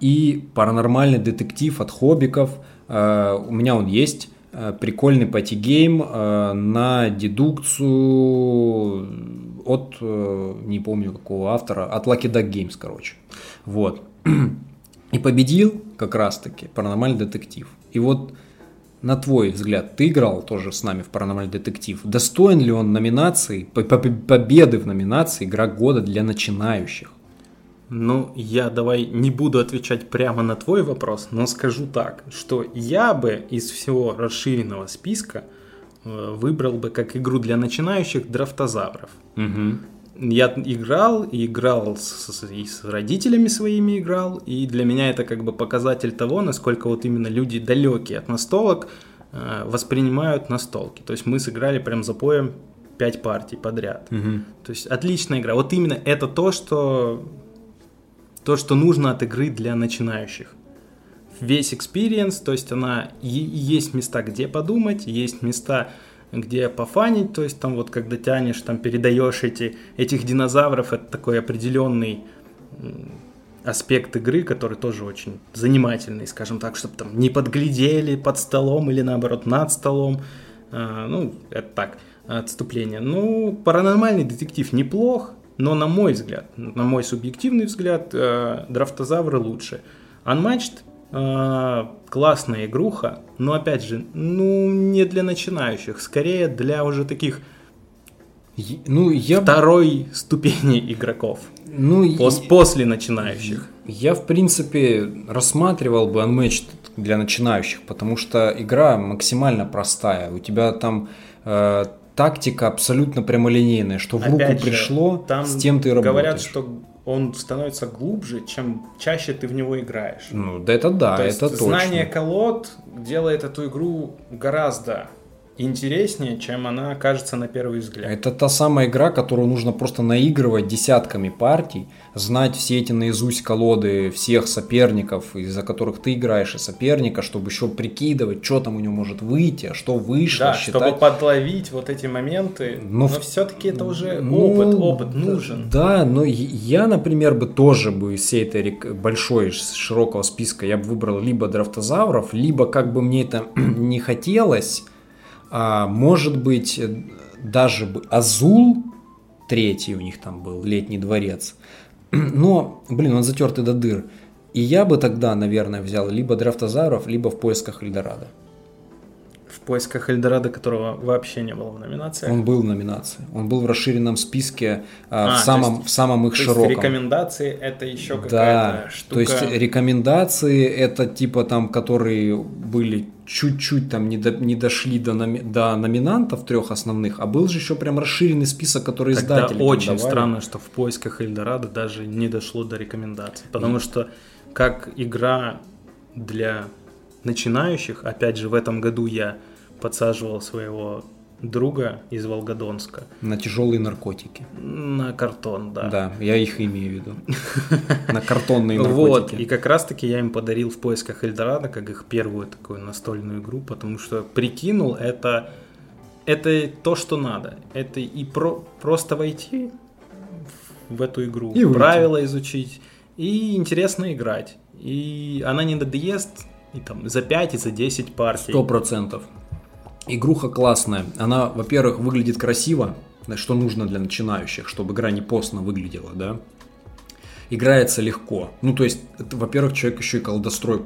И паранормальный детектив от Хоббиков. У меня он есть. Э, Прикольный пати-гейм э, на дедукцию от, э, не помню какого автора, от Lucky Duck Games, короче. Вот. (clears throat) И победил как раз-таки паранормальный детектив. И вот на твой взгляд, ты играл тоже с нами в паранормальный детектив. Достоин ли он номинации, по- по- победы в номинации игра года для начинающих? Ну, я давай не буду отвечать прямо на твой вопрос, но скажу так, что я бы из всего расширенного списка э, выбрал бы как игру для начинающих драфтозавров. Я играл, и играл с, и с родителями своими играл, и для меня это как бы показатель того, насколько вот именно люди далекие от настолок э, воспринимают настолки. То есть мы сыграли прям за поем 5 партий подряд. То есть отличная игра. Вот именно это то, что то, что нужно от игры для начинающих. Весь experience, то есть она есть места, где подумать, есть места, где пофанить, то есть там вот когда тянешь, там передаешь эти, этих динозавров, это такой определенный аспект игры, который тоже очень занимательный, скажем так, чтобы там не подглядели под столом или наоборот над столом. А, ну, это так, отступление. Ну, паранормальный детектив неплох, Но на мой взгляд, на мой субъективный взгляд, э, драфтозавры лучше. Unmatched э, классная игруха, но опять же, ну не для начинающих, скорее для уже таких ну, я... второй ступени игроков. Ну, Пос- и... После начинающих. Я, в принципе, рассматривал бы Unmatched для начинающих, потому что игра максимально простая. У тебя там э, тактика абсолютно прямолинейная, что в Опять руку же, пришло, там с тем ты работаешь. Говорят, что он становится глубже, чем чаще ты в него играешь. Ну, да это да, То это есть, точно. Знание колод делает эту игру гораздо интереснее, чем она кажется на первый взгляд. Это та самая игра, которую нужно просто наигрывать десятками партий, знать все эти наизусть колоды всех соперников, из-за которых ты играешь, и соперника, чтобы еще прикидывать, что там у него может выйти, а что вышло, да, считать. чтобы подловить вот эти моменты. Но, но все-таки это уже ну, опыт, опыт нужен. Да, но я, например, бы тоже бы из всей этой большой, широкого списка я бы выбрал либо драфтозавров, либо как бы мне это (clears throat) не хотелось, а, может быть, э, даже Азул, третий у них там был, летний дворец. (clears throat) Но, блин, он затертый до дыр. И я бы тогда, наверное, взял либо Драфтозавров, либо в поисках Эльдорадо. В поисках Эльдорадо, которого вообще не было в номинации. Он был в номинации. Он был в расширенном списке а, а, в, самом, есть, в самом их то широком. Есть рекомендации это еще какая-то да, штука. То есть рекомендации это типа там, которые были чуть-чуть там не, до, не дошли до, номи, до номинантов трех основных, а был же еще прям расширенный список, который Тогда издатели очень давали. странно, что в поисках Эльдорадо даже не дошло до рекомендаций, потому И... что как игра для начинающих, опять же в этом году я подсаживал своего друга из Волгодонска. На тяжелые наркотики. На картон, да. Да, я их имею в виду. На картонные (laughs) наркотики. Вот, и как раз-таки я им подарил в поисках Эльдорадо, как их первую такую настольную игру, потому что прикинул, это, это то, что надо. Это и про, просто войти в эту игру, и правила изучить, и интересно играть. И она не надоест и там за 5 и за 10 партий. Сто процентов. Игруха классная. Она, во-первых, выглядит красиво, что нужно для начинающих, чтобы игра не постно выглядела, да. Играется легко. Ну, то есть, во-первых, человек еще и колдострой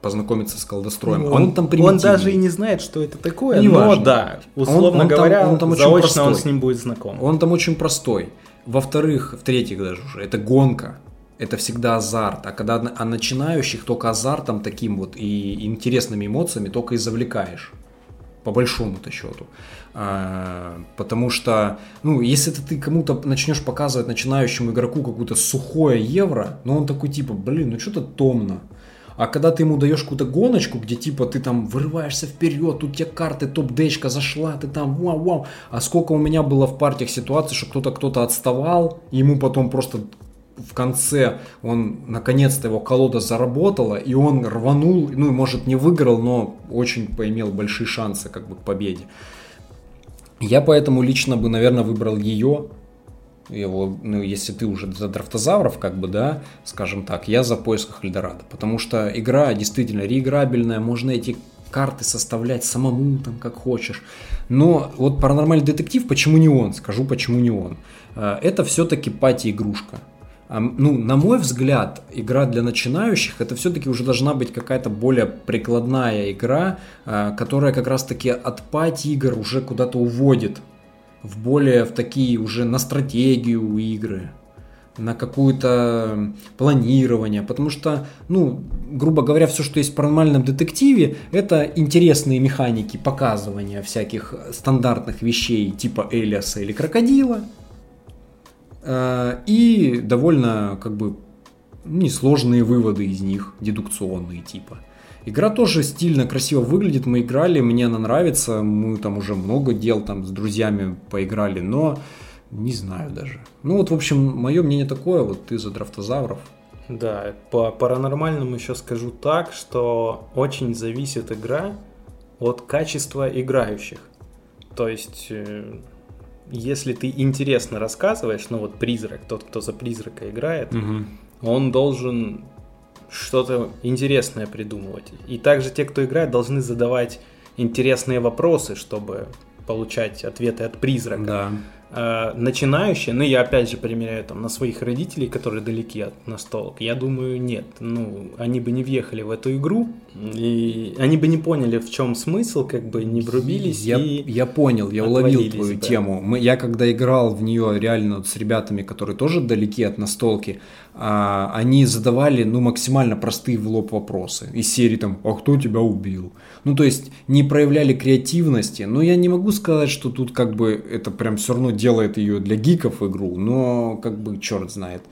познакомиться с колдостроем. Ну, он, он там Он даже и не знает, что это такое, не но важно. да, условно он, он говоря, там, он там очень заочно простой. он с ним будет знаком. Он там очень простой. Во-вторых, в-третьих даже уже, это гонка. Это всегда азарт. А когда о начинающих только азартом таким вот и интересными эмоциями только и завлекаешь по большому-то счету. А, потому что, ну, если ты, кому-то начнешь показывать начинающему игроку какую-то сухое евро, ну он такой типа, блин, ну что-то томно. А когда ты ему даешь какую-то гоночку, где типа ты там вырываешься вперед, тут тебе карты, топ-дечка зашла, ты там вау-вау. А сколько у меня было в партиях ситуаций, что кто-то кто-то отставал, ему потом просто в конце он наконец-то его колода заработала, и он рванул, ну, может, не выиграл, но очень поимел большие шансы как бы к победе. Я поэтому лично бы, наверное, выбрал ее. Его, ну, если ты уже за драфтозавров, как бы, да, скажем так, я за поисках Эльдорадо. Потому что игра действительно реиграбельная, можно эти карты составлять самому, там, как хочешь. Но вот паранормальный детектив, почему не он? Скажу, почему не он. Э, это все-таки пати-игрушка ну, на мой взгляд, игра для начинающих это все-таки уже должна быть какая-то более прикладная игра, а, которая как раз-таки от пати игр уже куда-то уводит в более в такие уже на стратегию игры, на какое-то планирование, потому что, ну, грубо говоря, все, что есть в паранормальном детективе, это интересные механики показывания всяких стандартных вещей типа Элиаса или Крокодила, и довольно как бы несложные выводы из них, дедукционные типа. Игра тоже стильно, красиво выглядит, мы играли, мне она нравится, мы там уже много дел там с друзьями поиграли, но не знаю даже. Ну вот, в общем, мое мнение такое, вот ты за драфтозавров. Да, по паранормальному еще скажу так, что очень зависит игра от качества играющих. То есть э, если ты интересно рассказываешь, ну вот призрак, тот, кто за призрака играет, угу. он должен что-то интересное придумывать. И также те, кто играет, должны задавать интересные вопросы, чтобы получать ответы от призрака. Да. Э, начинающие, ну я опять же примеряю там на своих родителей, которые далеки от настолок, я думаю, нет, ну они бы не въехали в эту игру, и они бы не поняли, в чем смысл, как бы не врубились. Я, и я понял, я уловил твою да. тему. Мы, я когда играл в нее реально вот с ребятами, которые тоже далеки от настолки, а, они задавали ну максимально простые в лоб вопросы из серии там «А кто тебя убил?». Ну то есть не проявляли креативности, но я не могу сказать, что тут как бы это прям все равно делает ее для гиков игру, но как бы черт знает.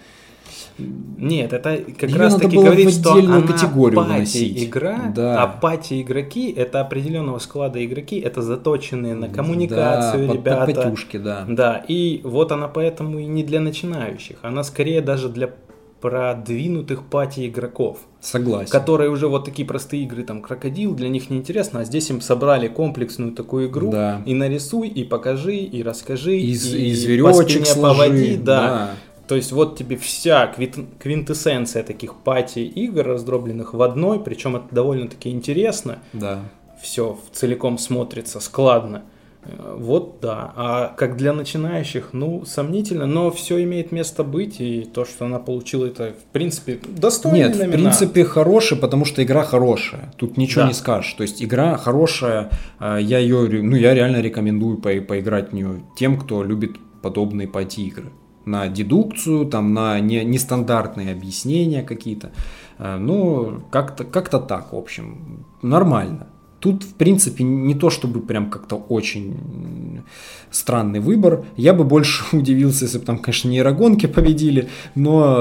Нет, это как Её раз таки говорит, что она категорию пати выносить. игра, Да. а пати игроки это определенного склада игроки, это заточенные на коммуникацию да, под- под ребята. потюшки, да. Да, и вот она поэтому и не для начинающих, она скорее даже для продвинутых пати игроков, Согласен. которые уже вот такие простые игры, там, крокодил, для них неинтересно, а здесь им собрали комплексную такую игру, Да. и нарисуй, и покажи, и расскажи, И, и, и по зверечек сложи, поводи, да. да. То есть вот тебе вся квинтэссенция таких пати игр, раздробленных в одной, причем это довольно-таки интересно, Да. все целиком смотрится складно. Э, Вот да. А как для начинающих, ну, сомнительно, но все имеет место быть, и то, что она получила, это, в принципе, достойный Нет, в номинат. принципе, хороший, потому что игра хорошая. Тут ничего Да. не скажешь. То есть игра хорошая, а, я ее, ну, я реально рекомендую по- поиграть в нее тем, кто любит подобные пати-игры. На дедукцию, там, на не- нестандартные объяснения какие-то. А, Ну, как-то как так, в общем, нормально. Тут, в принципе, не то чтобы прям как-то очень странный выбор. Я бы больше (laughs) удивился, если бы там, конечно, нейрогонки победили, но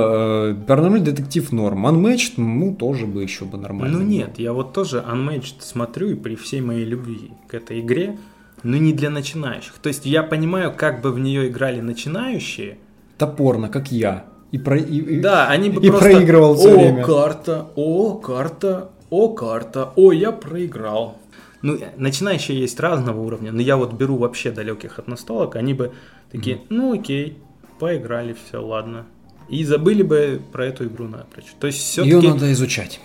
э, Паранормальный детектив норм. Unmatched, ну, тоже бы еще бы нормально. Ну нет, я вот тоже Unmatched смотрю, и при всей моей любви к этой игре, но не для начинающих. То есть я понимаю, как бы в нее играли начинающие, Топорно, как я. И про... и- Да, они бы И просто... проигрывал всё О, время». карта, о, карта, о, карта, о, я проиграл. Ну, э, начинающие есть разного уровня, но я вот беру вообще далеких от настолок, они бы такие, ну окей, поиграли, все, ладно. И забыли бы про эту игру напрочь. То есть Ее все-таки... надо изучать.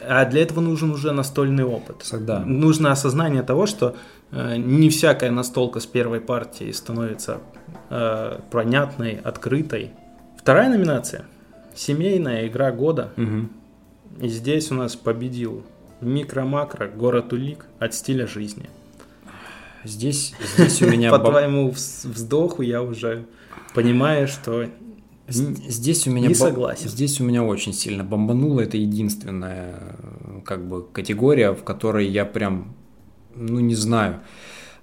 А для этого нужен уже настольный опыт. Да. Нужно осознание того, что э, не всякая настолка с первой партии становится э, понятной, открытой. Вторая номинация. Семейная игра года. Мгм. И здесь у нас победил микро-макро город Улик от стиля жизни. Здесь, здесь у (laughs) меня... По твоему вз- вздоху я уже понимаю, что Здесь у меня Не согласен. Здесь у меня очень сильно бомбануло. Это единственная э, как бы категория, в которой я прям, ну не знаю.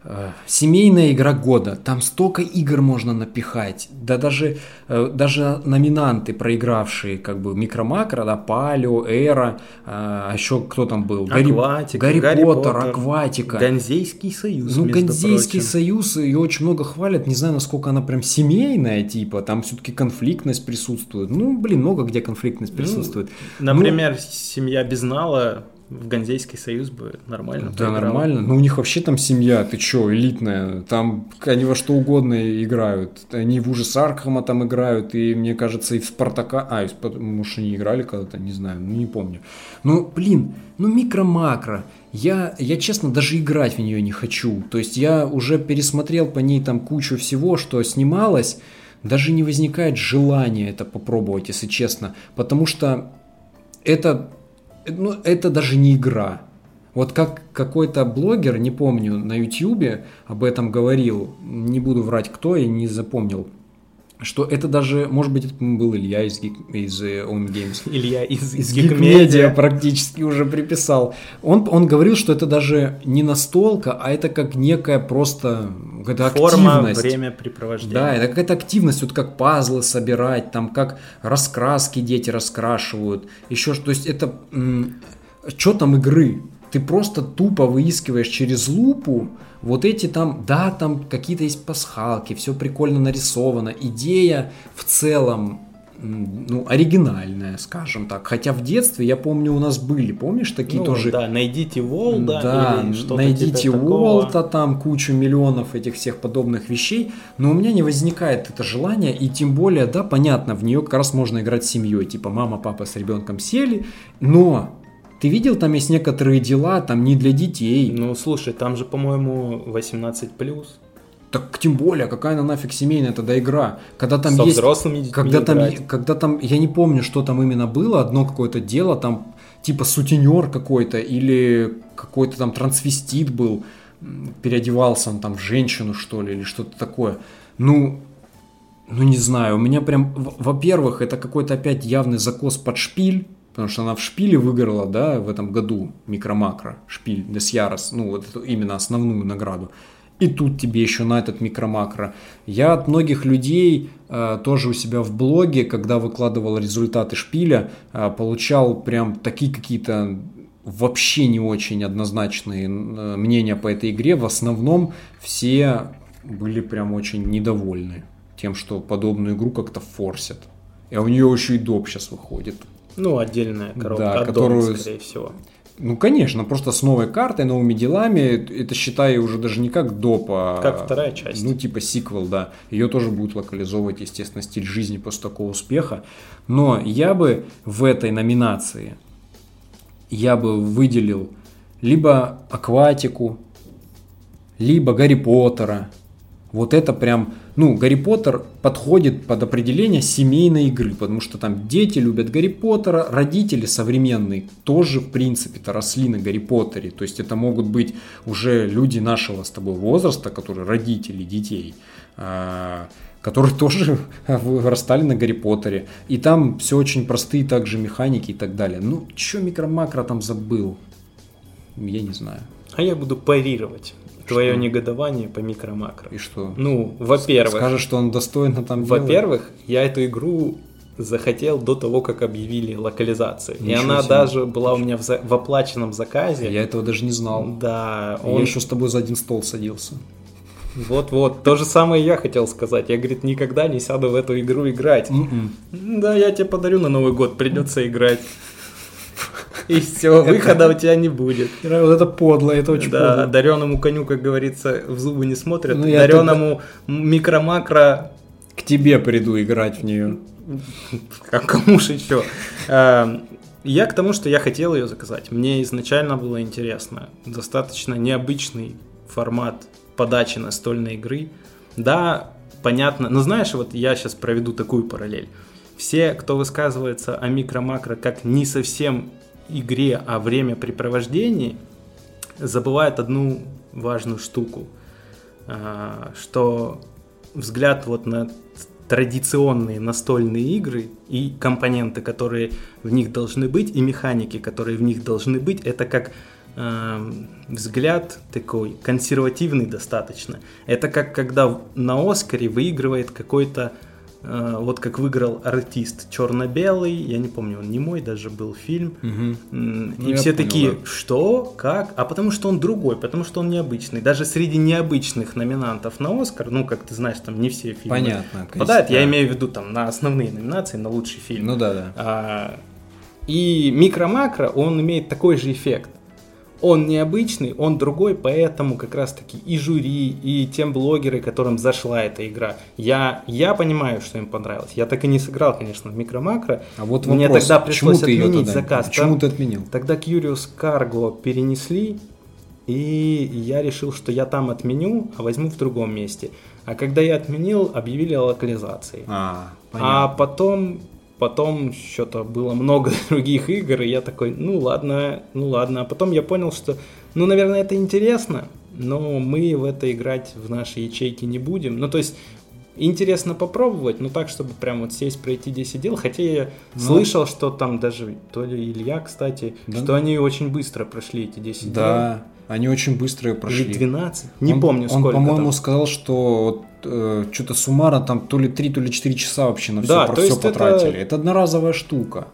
Э, Семейная игра года. Там столько игр можно напихать. Да даже, э, даже номинанты, проигравшие, как бы микро-макро, да, Палео, Эра, э, а еще кто там был? Гарри, Акватика, Гарри, Гарри Поттер, Поттер, Акватика. Ганзейский союз. Ну, Ганзейский прочим. союз, ее очень много хвалят. Не знаю, насколько она прям семейная, типа. Там все-таки конфликтность присутствует. Ну, блин, много где конфликтность Ну, присутствует. Например, семья Безнала в Ганзейский союз бы нормально Да, поиграла. нормально. Ну, у них вообще там семья, ты чё, элитная. Там они во что угодно играют. Они в ужас Аркхема там играют, и мне кажется, и в Спартака... А, и в может, они играли когда-то, не знаю, ну, не помню. Ну, блин, ну, микро-макро. Я, я, честно, даже играть в нее не хочу. То есть я уже пересмотрел по ней там кучу всего, что снималось. Даже не возникает желания это попробовать, если честно. Потому что это, ну, это даже не игра. Вот как какой-то блогер, не помню, на ютьюбе об этом говорил, не буду врать кто, я не запомнил, что это даже, может быть, это был Илья из, из э, Home Games, (laughs) Илья из, из из Geek Geekmedia Media. практически уже приписал. Он, он говорил, что это даже не настолка, а это как некая просто какая-то Форма активность. времяпрепровождения. Да, это какая-то активность, вот как пазлы собирать, там как раскраски дети раскрашивают, еще что, то есть это, что там игры? Ты просто тупо выискиваешь через лупу вот эти там, да, там какие-то есть пасхалки, все прикольно нарисовано, идея в целом, м, ну, оригинальная, скажем так. Хотя в детстве, я помню, у нас были, помнишь, такие Ну, тоже да, найдите Волда да, что-то найдите типа такого. Уолта, там кучу миллионов этих всех подобных вещей, но у меня не возникает это желание, и тем более, да, понятно, в нее как раз можно играть с семьей, типа мама, папа с ребенком сели, но ты видел, там есть некоторые дела, там не для детей. Ну, слушай, там же, по-моему, 18+. Так тем более, какая она нафиг семейная тогда игра? Когда там Со есть... взрослыми детьми Когда там, играть. когда там, я не помню, что там именно было, одно какое-то дело, там типа сутенер какой-то или какой-то там трансвестит был, переодевался он там в женщину, что ли, или что-то такое. Ну, ну не знаю, у меня прям, во-первых, это какой-то опять явный закос под шпиль, потому что она в шпиле выиграла, да, в этом году микро-макро, шпиль, Десьярос, ну вот эту именно основную награду. И тут тебе еще на этот микро-макро. Я от многих людей э, тоже у себя в блоге, когда выкладывал результаты шпиля, э, получал прям такие какие-то вообще не очень однозначные э, мнения по этой игре. В основном все были прям очень недовольны тем, что подобную игру как-то форсят. И у нее еще и доп сейчас выходит. Ну, отдельная коробка, Да, аддон, которую- скорее всего. Ну, конечно, просто с новой картой, новыми делами. Это считай уже даже не как доп, а... Как вторая часть. Ну, типа сиквел, да. Ее тоже будут локализовывать, естественно, стиль жизни после такого успеха. Но я бы в этой номинации, я бы выделил либо Акватику, либо Гарри Поттера. Вот это прям, ну, Гарри Поттер подходит под определение семейной игры, потому что там дети любят Гарри Поттера, родители современные тоже, в принципе-то, росли на Гарри Поттере. То есть это могут быть уже люди нашего с тобой возраста, которые родители детей, а, которые (laughs) тоже вырастали на Гарри Поттере. И там все очень простые также механики и так далее. Ну, что микро-макро там забыл? Я не знаю. А я буду парировать твое Что? негодование по микро-макро. И что? Ну, во-первых, Скажешь, что он достойно там делает? во-первых, я эту игру захотел до того, как объявили локализацию. И Ничего она себе. даже была у меня в, за- в оплаченном заказе. Я этого даже не знал. Да, Я он... еще с тобой за один стол садился. Вот-вот, то же самое я хотел сказать. Я, говорит, никогда не сяду в эту игру играть. М-м. Да, я тебе подарю на Новый год, придется играть. И все, выхода у тебя не будет. Вот это подло, это очень Да, подло. дареному коню, как говорится, в зубы не смотрят. Ну, дареному микро-макро К тебе приду играть в нее. (laughs) А кому же еще? Эм, Я к тому, что я хотел ее заказать. Мне изначально было интересно. Достаточно необычный формат подачи настольной игры. Да, понятно. Но знаешь, вот я сейчас проведу такую параллель. Все, кто высказывается о микро-макро как не совсем игре, а времяпрепровождении, забывают одну важную штуку, а, что взгляд вот на традиционные настольные игры и компоненты, которые в них должны быть, и механики, которые в них должны быть, это как эм, взгляд такой консервативный достаточно. Это как когда на Оскаре выигрывает какой-то э, вот как выиграл артист черно-белый, я не помню, он не мой даже был фильм, Ну, И я все понял, такие, да. что, как? А потому что он другой, потому что он необычный. Даже среди необычных номинантов на Оскар, ну, как ты знаешь, там не все фильмы Понятно. попадают. Я да. имею в виду там на основные номинации, на лучший фильм. Ну да, да. А, и микро-макро, он имеет такой же эффект. Он необычный, он другой, поэтому как раз таки и жюри, и тем блогеры, которым зашла эта игра. Я, я понимаю, что им понравилось. Я так и не сыграл, конечно, в микро-макро. А вот Мне вопрос, тогда почему пришлось отменить тогда- заказ. Почему Там- ты отменил? Тогда Curious Cargo перенесли, и я решил, что я там отменю, а возьму в другом месте. А когда я отменил, объявили о локализации. А, А понятно. потом, потом что-то было много (laughs) других игр, и я такой, ну ладно, ну ладно. А потом я понял, что, ну, наверное, это интересно, но мы в это играть в наши ячейки не будем. Ну, то есть, интересно попробовать, но так, чтобы прям вот сесть, пройти 10 дел. Хотя я Ну. слышал, что там даже, то ли Илья, кстати, Да. что они очень быстро прошли эти 10 Да, они очень быстро ее прошли. Или 12, не Он- помню Он, сколько по-моему, там. сказал, что э, что-то суммарно там то ли 3, то ли 4 часа вообще на все, Да, про все это- потратили. Это... одноразовая штука.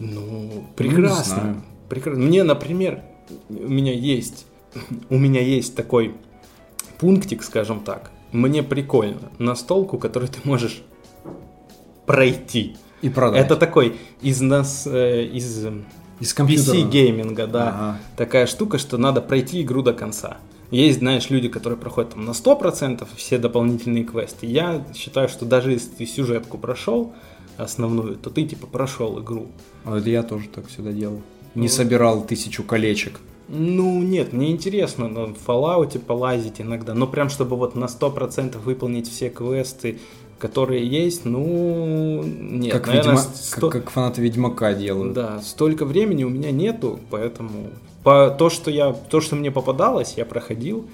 Ну, прекрасно. знаю. прекрасно. Мне, например, у меня есть, (laughs) у меня есть такой пунктик, скажем так. Мне прикольно. Настолку, которую ты можешь пройти. И продать. Это такой из нас, э, из Из компьютера. PC гейминга, да. Ага. Такая штука, что надо пройти игру до конца. Есть, знаешь, люди, которые проходят там на 100% все дополнительные квесты. Я считаю, что даже если ты сюжетку прошел, основную, то ты типа прошел игру. А Вот я тоже так всегда делал. Не Вот. собирал тысячу колечек Ну, нет, мне интересно на Fallout полазить иногда, но прям чтобы вот на 100% выполнить все квесты, которые есть, ну, нет. Как, наверное, Ведьма- сто- как, как фанаты Ведьмака делают. Да, столько времени у меня нету, поэтому по то, что я, то, что мне попадалось, я проходил,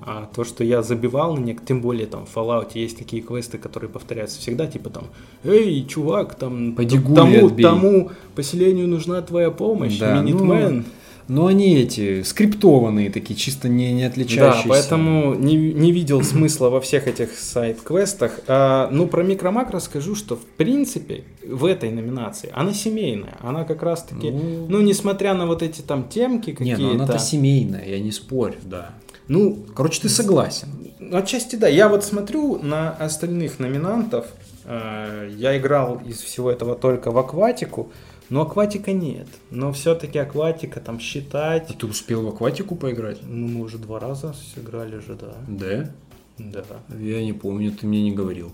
а то, что я забивал на них, тем более там в Fallout есть такие квесты, которые повторяются всегда, типа там, эй, чувак, там Пойди тому, отбей». тому поселению нужна твоя помощь, Да, Минитмен. Но они эти скриптованные такие, чисто не, не Да, отличающиеся. поэтому не, не видел смысла во всех этих сайт-квестах. А, ну, про микромак расскажу, что в принципе в этой номинации она семейная. Она как раз-таки, Ну, ну, несмотря на вот эти там темки Не, какие-то. ну она-то семейная, я не спорю, да. Ну, Короче, ты согласен. отчасти да. Я вот смотрю на остальных номинантов. э, Я играл из всего этого только в акватику, но акватика нет. Но все-таки акватика там А считать. ты успел в акватику поиграть? Ну, мы уже два раза сыграли же, да. Да? Да. Я не помню, ты мне не говорил.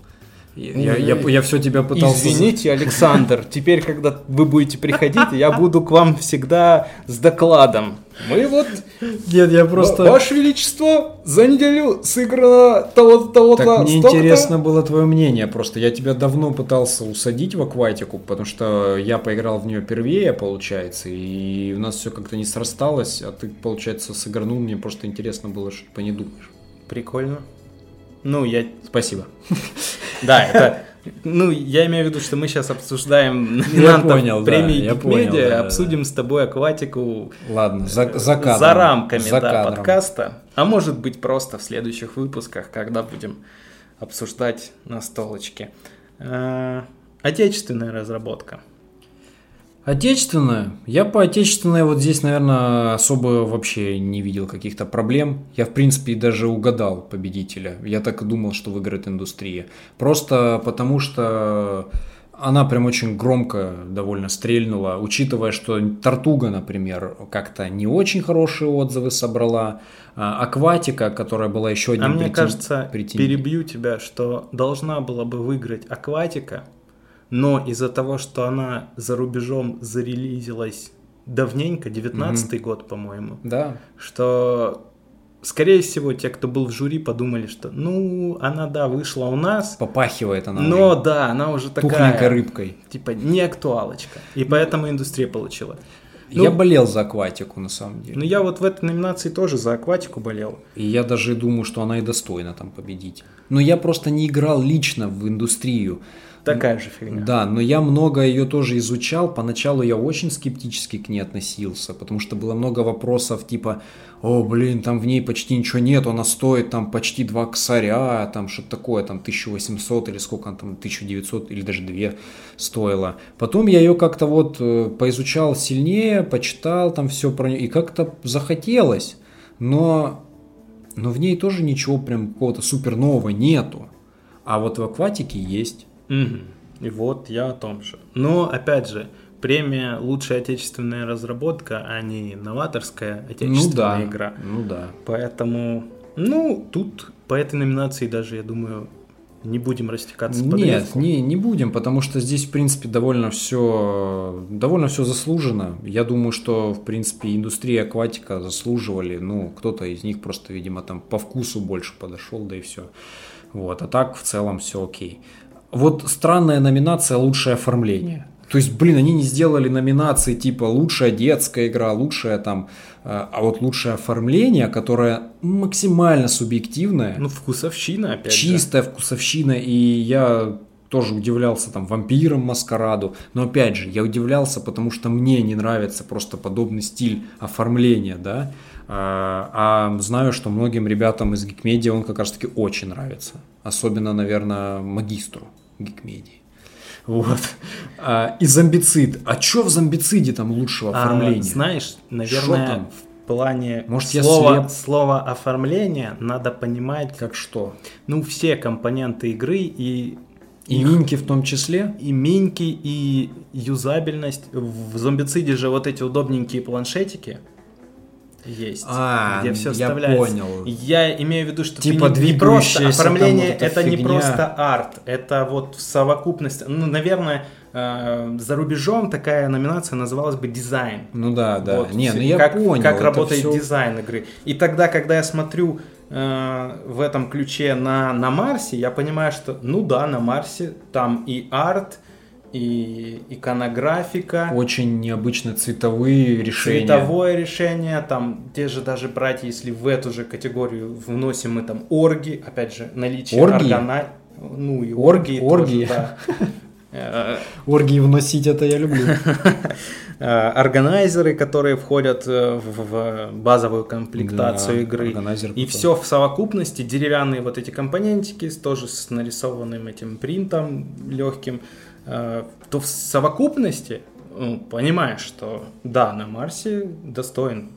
Я, Ну, я, я, я все тебя пытался... Извините, Александр, теперь, когда вы будете приходить, я буду к вам всегда с докладом. Мы вот, Нет, я просто... Ва- Ваше Величество, за неделю сыграно того-то, того-то, Так мне столько-то». интересно было твое мнение. Просто я тебя давно пытался усадить в акватику, потому что я поиграл в нее первее, получается, и у нас все как-то не срасталось, а ты, получается, сыгранул. Мне просто интересно было, что ты по ней думаешь. Прикольно. Ну, я... Спасибо. Да, это... Ну, я имею в виду, что мы сейчас обсуждаем номинантов понял, да, премии понял, Гикмедиа, да, да, обсудим с тобой акватику Ладно, за, за кадром. за рамками за да, подкаста. А может быть просто в следующих выпусках, когда будем обсуждать настолочки. Э, Отечественная разработка. Отечественная? Я по отечественной вот здесь, наверное, особо вообще не видел каких-то проблем. Я, в принципе, даже угадал победителя. Я так и думал, что выиграет индустрия. Просто потому что она прям очень громко довольно стрельнула, учитывая, что Тартуга, например, как-то не очень хорошие отзывы собрала. А Акватика, которая была еще одним А мне претен- кажется, претен- перебью тебя, что должна была бы выиграть Акватика, но из-за того, что она за рубежом зарелизилась давненько, 19 год, по-моему, Да, что, скорее всего, те, кто был в жюри, подумали, что, ну, она, да, вышла у нас, попахивает она но, уже да, она уже тухленькой такая, рыбкой. типа, не актуалочка. И поэтому индустрия получила. Ну- я болел за акватику, на самом деле. Ну, я вот в этой номинации тоже за Акватику болел. И я даже думаю, что она и достойна там победить. Но я просто не играл лично в индустрию. Такая же фигня. Да, но я много ее тоже изучал. Поначалу я очень скептически к ней относился, потому что было много вопросов типа, о, блин, там в ней почти ничего нет, она стоит там почти два косаря, там что-то такое, там 1800 или сколько она там, 1900 или даже 2 стоила. Потом я ее как-то вот э, поизучал сильнее, почитал там все про нее, и как-то захотелось, но, но в ней тоже ничего прям какого-то супер нового нету. А вот в акватике есть. Мгм. И вот я о том же. Но, опять же, премия «Лучшая отечественная разработка», а не новаторская Ну отечественная да, игра. ну да. Поэтому, ну, тут по этой номинации даже, я думаю, не будем растекаться по Нет, не, не будем, потому что здесь, в принципе, довольно все, довольно все заслужено. Я думаю, что, в принципе, индустрия акватика заслуживали. Ну, кто-то из них просто, видимо, там по вкусу больше подошел, да и все. Вот, а так в целом все окей. Вот странная номинация «Лучшее оформление». То есть, блин, они не сделали номинации типа лучшая детская игра, лучшая там, э, а вот лучшее оформление, которое максимально субъективное. Ну, вкусовщина, опять же. чистая вкусовщина, и я тоже удивлялся там вампирам маскараду, но опять же, я удивлялся, потому что мне не нравится просто подобный стиль оформления, да, а, а знаю, что многим ребятам из Гикмедиа он как раз таки очень нравится, особенно, наверное, магистру Гикмедии. Вот. А, и зомбицид. А что в зомбициде там лучшего А, оформления? знаешь, наверное, там? в плане Может, я слова, слеп? слова оформления надо понимать, Как что? ну, все компоненты игры и И минки в том числе? и миньки, и юзабельность. В зомбициде же вот эти удобненькие планшетики. Есть, А, где все я понял. Я имею в виду, что Типа ты не, не просто оформление, это не фигня. просто арт, это вот совокупность. Ну, наверное, э, за рубежом такая номинация называлась бы дизайн. Ну да, да. Вот, не, ну я как, понял. Как работает всё- дизайн игры. И тогда, когда я смотрю э, в этом ключе на, на Марсе, я понимаю, что, ну да, на Марсе там и арт, и иконографика, Очень необычные цветовые решения. цветовое решение, там, те же даже брать, если в эту же категорию вносим мы там орги, опять же, наличие Оргии? органа- ну и Орг- оргии, оргии. тоже, да. (laughs) Оргии вносить это я люблю. (laughs) э, Органайзеры, которые входят э, в базовую комплектацию Да, игры. И все в совокупности, деревянные вот эти компонентики, тоже с нарисованным этим принтом легким, то в совокупности ну, понимаешь, что да, на Марсе достоин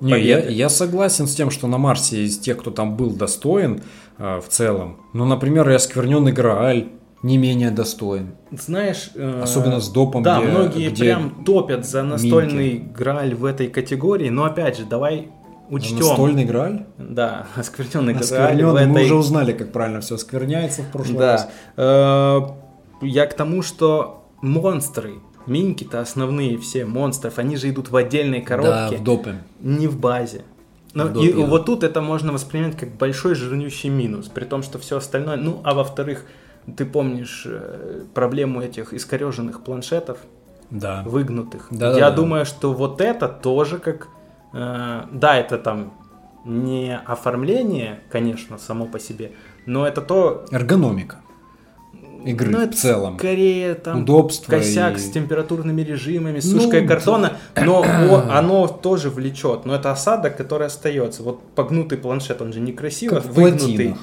Не, я, я согласен с тем, что на Марсе из тех, кто там был достоин э, в целом. Ну, например, и оскверненный Грааль не менее достоин. Знаешь, э, Особенно с допом, Да, где- многие где прям топят за настольный граль в этой категории, но опять же, давай учтем. Настольный Грааль? Да, оскверненный граль в Оскверненный. Мы этой уже узнали, как правильно все оскверняется в прошлый Да. раз. Э, Я к тому, что монстры, миньки-то основные все монстров, они же идут в отдельной Да, коробке, в допе. не в базе. Но В и допе, да. вот тут это можно воспринимать как большой жирнющий минус, при том, что все остальное. Ну, а во-вторых, ты помнишь э, проблему этих искореженных планшетов, Да. выгнутых. Да-да-да. Я думаю, что вот это тоже как... э, да, это там не оформление, конечно, само по себе, но это то, Эргономика игры ну, в целом. Скорее там Удобство косяк и- с температурными режимами, с Ну, сушкой да. картона, но (clears throat) о- оно тоже влечет. Но это осадок, который остается. Вот погнутый планшет, он же некрасиво Как в выгнутый. плотинах.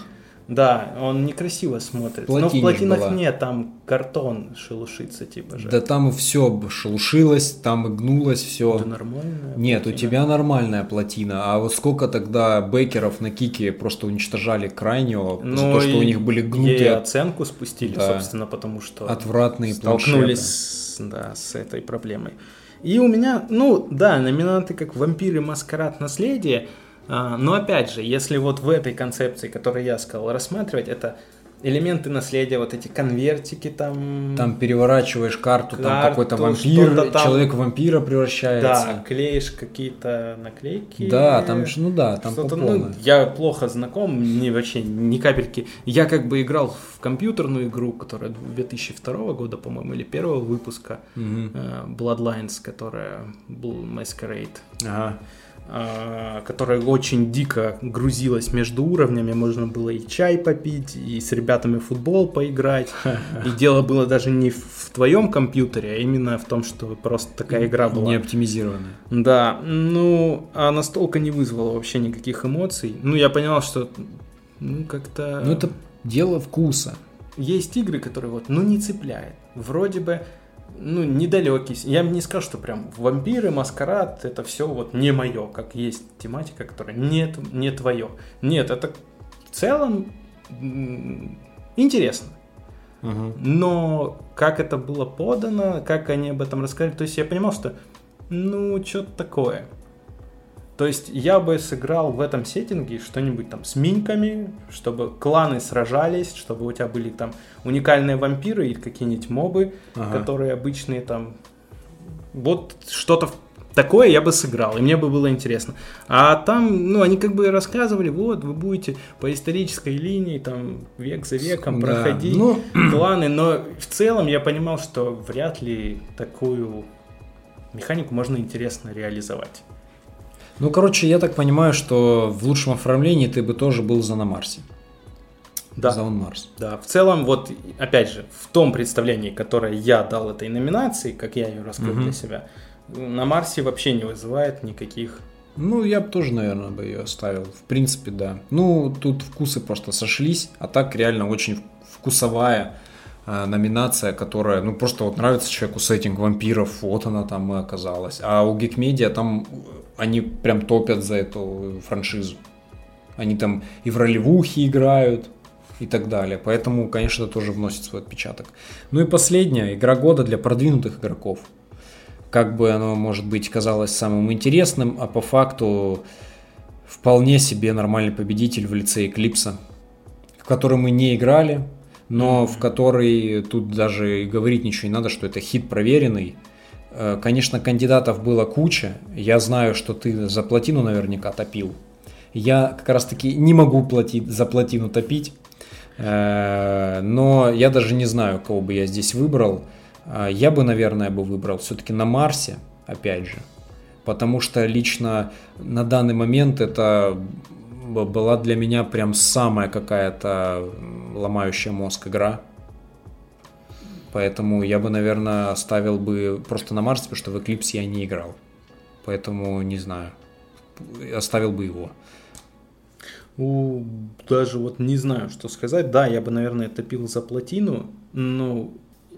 Да, он некрасиво смотрится. Но в плотинах была. нет, там картон шелушится, типа же. Да там все шелушилось, там гнулось все. Это нормально. Нет, у тебя нормальная плотина, а вот сколько тогда бейкеров на кике просто уничтожали крайнего за Ну то, что и у них были ей гнутые оценку спустили, Да. собственно, потому что отвратные столкнулись планшеты. да, с этой проблемой. И у меня, ну да, номинанты как «Вампиры. Маскарад. Наследие», а, но опять же, если вот в этой концепции, которую я сказал, рассматривать, это элементы наследия, вот эти конвертики там... Там переворачиваешь карту, там Карту, какой-то вампир, там. человек вампира превращается. Да, клеишь какие-то наклейки. Да, там, ж- ну да, там по Что-то, ну, я плохо знаком, мне вообще ни капельки. Я как бы играл в компьютерную игру, которая 2002 года, по-моему, или первого выпуска, э, Bloodlines, которая был Masquerade, Ага. А, которая очень дико грузилась между уровнями, можно было и чай попить, и с ребятами в футбол поиграть. (laughs) И дело было даже не в твоем компьютере, а именно в том, что просто такая игра была. Не оптимизированная. Да, ну, а настолько не вызвала вообще никаких эмоций. Ну, я понял, что, ну, как-то... Ну это дело вкуса. Есть игры, которые вот, ну, не цепляет. Вроде бы, ну, недалекий. Я не скажу, что прям вампиры, маскарад, это все вот не мое, как есть тематика, которая нет, не твое. Нет, это в целом интересно. Ага. Но как это было подано, как они об этом рассказали, то есть я понимал, что ну, что-то такое. То есть я бы сыграл в этом сеттинге что-нибудь там с миньками, чтобы кланы сражались, чтобы у тебя были там уникальные вампиры или какие-нибудь мобы, Ага. которые обычные там... Вот что-то такое я бы сыграл, и мне бы было интересно. А там, ну, они как бы рассказывали, вот, вы будете по исторической линии, там, век за веком Да. проходить Ну, (clears throat) кланы, но в целом я понимал, что вряд ли такую механику можно интересно реализовать. Ну, короче, я так понимаю, что в лучшем оформлении ты бы тоже был за на Марсе. Да. За он Марс. Да, в целом, вот, опять же, в том представлении, которое я дал этой номинации, как я ее раскрыл Мгм. для себя, на Марсе вообще не вызывает никаких... Ну, я бы тоже, наверное, бы ее оставил. В принципе, да. Ну, тут вкусы просто сошлись, а так реально очень вкусовая э, номинация, которая, ну, просто вот нравится человеку сеттинг вампиров, вот она там и оказалась. А у Geekmedia там э, они прям топят за эту франшизу. Они там и в ролевухе играют, и так далее. Поэтому, конечно, тоже вносит свой отпечаток. Ну и последняя, игра года для продвинутых игроков. как бы оно, может быть, казалось самым интересным, а по факту вполне себе нормальный победитель в лице Эклипса, в который мы не играли, но в который тут даже и говорить ничего не надо, что это хит проверенный. Э, конечно, кандидатов было куча. Я знаю, что ты за плотину наверняка топил. Я как раз таки не могу платить, за плотину топить. Э, но я даже не знаю, кого бы я здесь выбрал. Э, я бы, наверное, бы выбрал все-таки на Марсе, опять же. Потому что лично на данный момент это была для меня прям самая какая-то ломающая мозг игра. Поэтому я бы, наверное, оставил бы просто на Марсе, потому что в Eclipse я не играл. Поэтому не знаю. Оставил бы его. У, даже вот не знаю, что сказать. Да, я бы, наверное, топил за плотину, но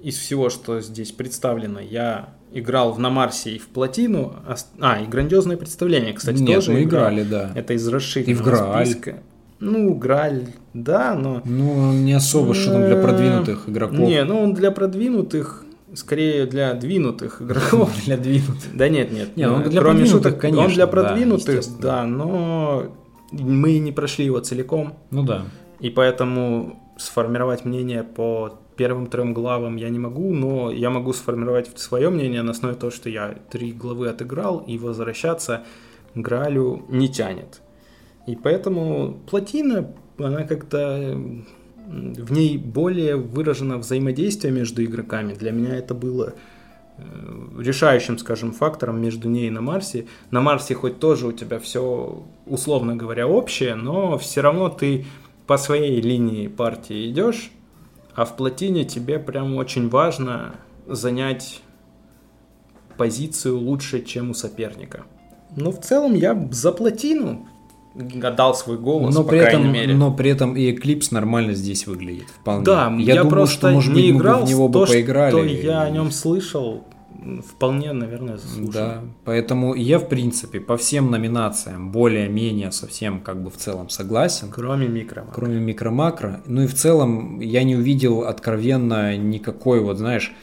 из всего, что здесь представлено, я играл в на Марсе и в плотину. А, и грандиозное представление, кстати, Нет, тоже мы играл. играли, да. Это из И в расширенного Грааль. списка. Ну, Граль, да, но... Ну, не особо, что там для продвинутых игроков. Не, ну он для продвинутых, скорее для двинутых игроков. (laughs) для двинутых. Да нет, нет. Не, ну, э, для кроме продвинутых, шуток, конечно, Он для продвинутых, да, но мы не прошли его целиком, Ну да. и поэтому сформировать мнение по первым трем главам я не могу, но я могу сформировать свое мнение на основе того, что я три главы отыграл, и возвращаться к Гралю не тянет. И поэтому плотина, она как-то в ней более выражено взаимодействие между игроками. Для меня это было э, решающим, скажем, фактором между ней и на Марсе. На Марсе хоть тоже у тебя все, условно говоря, общее, но все равно ты по своей линии партии идешь, а в плотине тебе прям очень важно занять позицию лучше, чем у соперника. Но в целом я за плотину отдал свой голос, Но по при, этом, мере. но при этом и Eclipse нормально здесь выглядит. Вполне. Да, я, думаю, просто что, может не быть, играл в него то, бы поиграли. что я о нем слышал, вполне, наверное, заслуженно. Да, поэтому я, в принципе, по всем номинациям более-менее совсем как бы в целом согласен. Кроме микро. Кроме микро-макро. Ну и в целом я не увидел откровенно никакой вот, знаешь,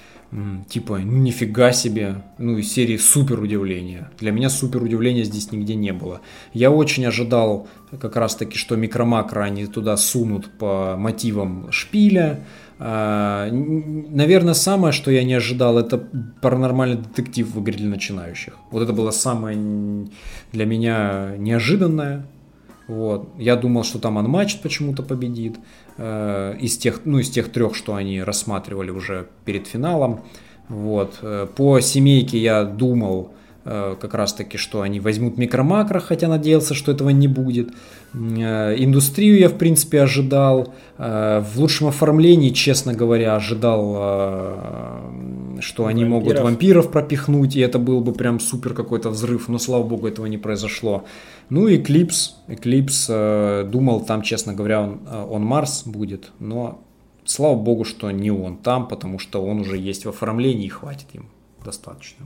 типа, ну нифига себе, ну из серии супер удивления. Для меня супер удивления здесь нигде не было. Я очень ожидал как раз таки, что микро-макро они туда сунут по мотивам шпиля. А, Наверное, самое, что я не ожидал, это паранормальный детектив в игре для начинающих. Вот это было самое для меня неожиданное. Вот. Я думал, что там Unmatched почему-то победит. Э, из, тех, ну, из тех трех, что они рассматривали уже перед финалом. Вот. Э, По семейке я думал э, как раз таки, что они возьмут микро-макро, хотя надеялся, что этого не будет. Индустрию я, в принципе, ожидал. В лучшем оформлении, честно говоря, ожидал, что они могут Вампиров. вампиров пропихнуть, и это был бы прям супер какой-то взрыв, но, слава богу, этого не произошло. Ну и Eclipse, Eclipse, э, думал, там, честно говоря, он, э, он Марс будет, но слава богу, что не он там, потому что он уже есть в оформлении и хватит им достаточно.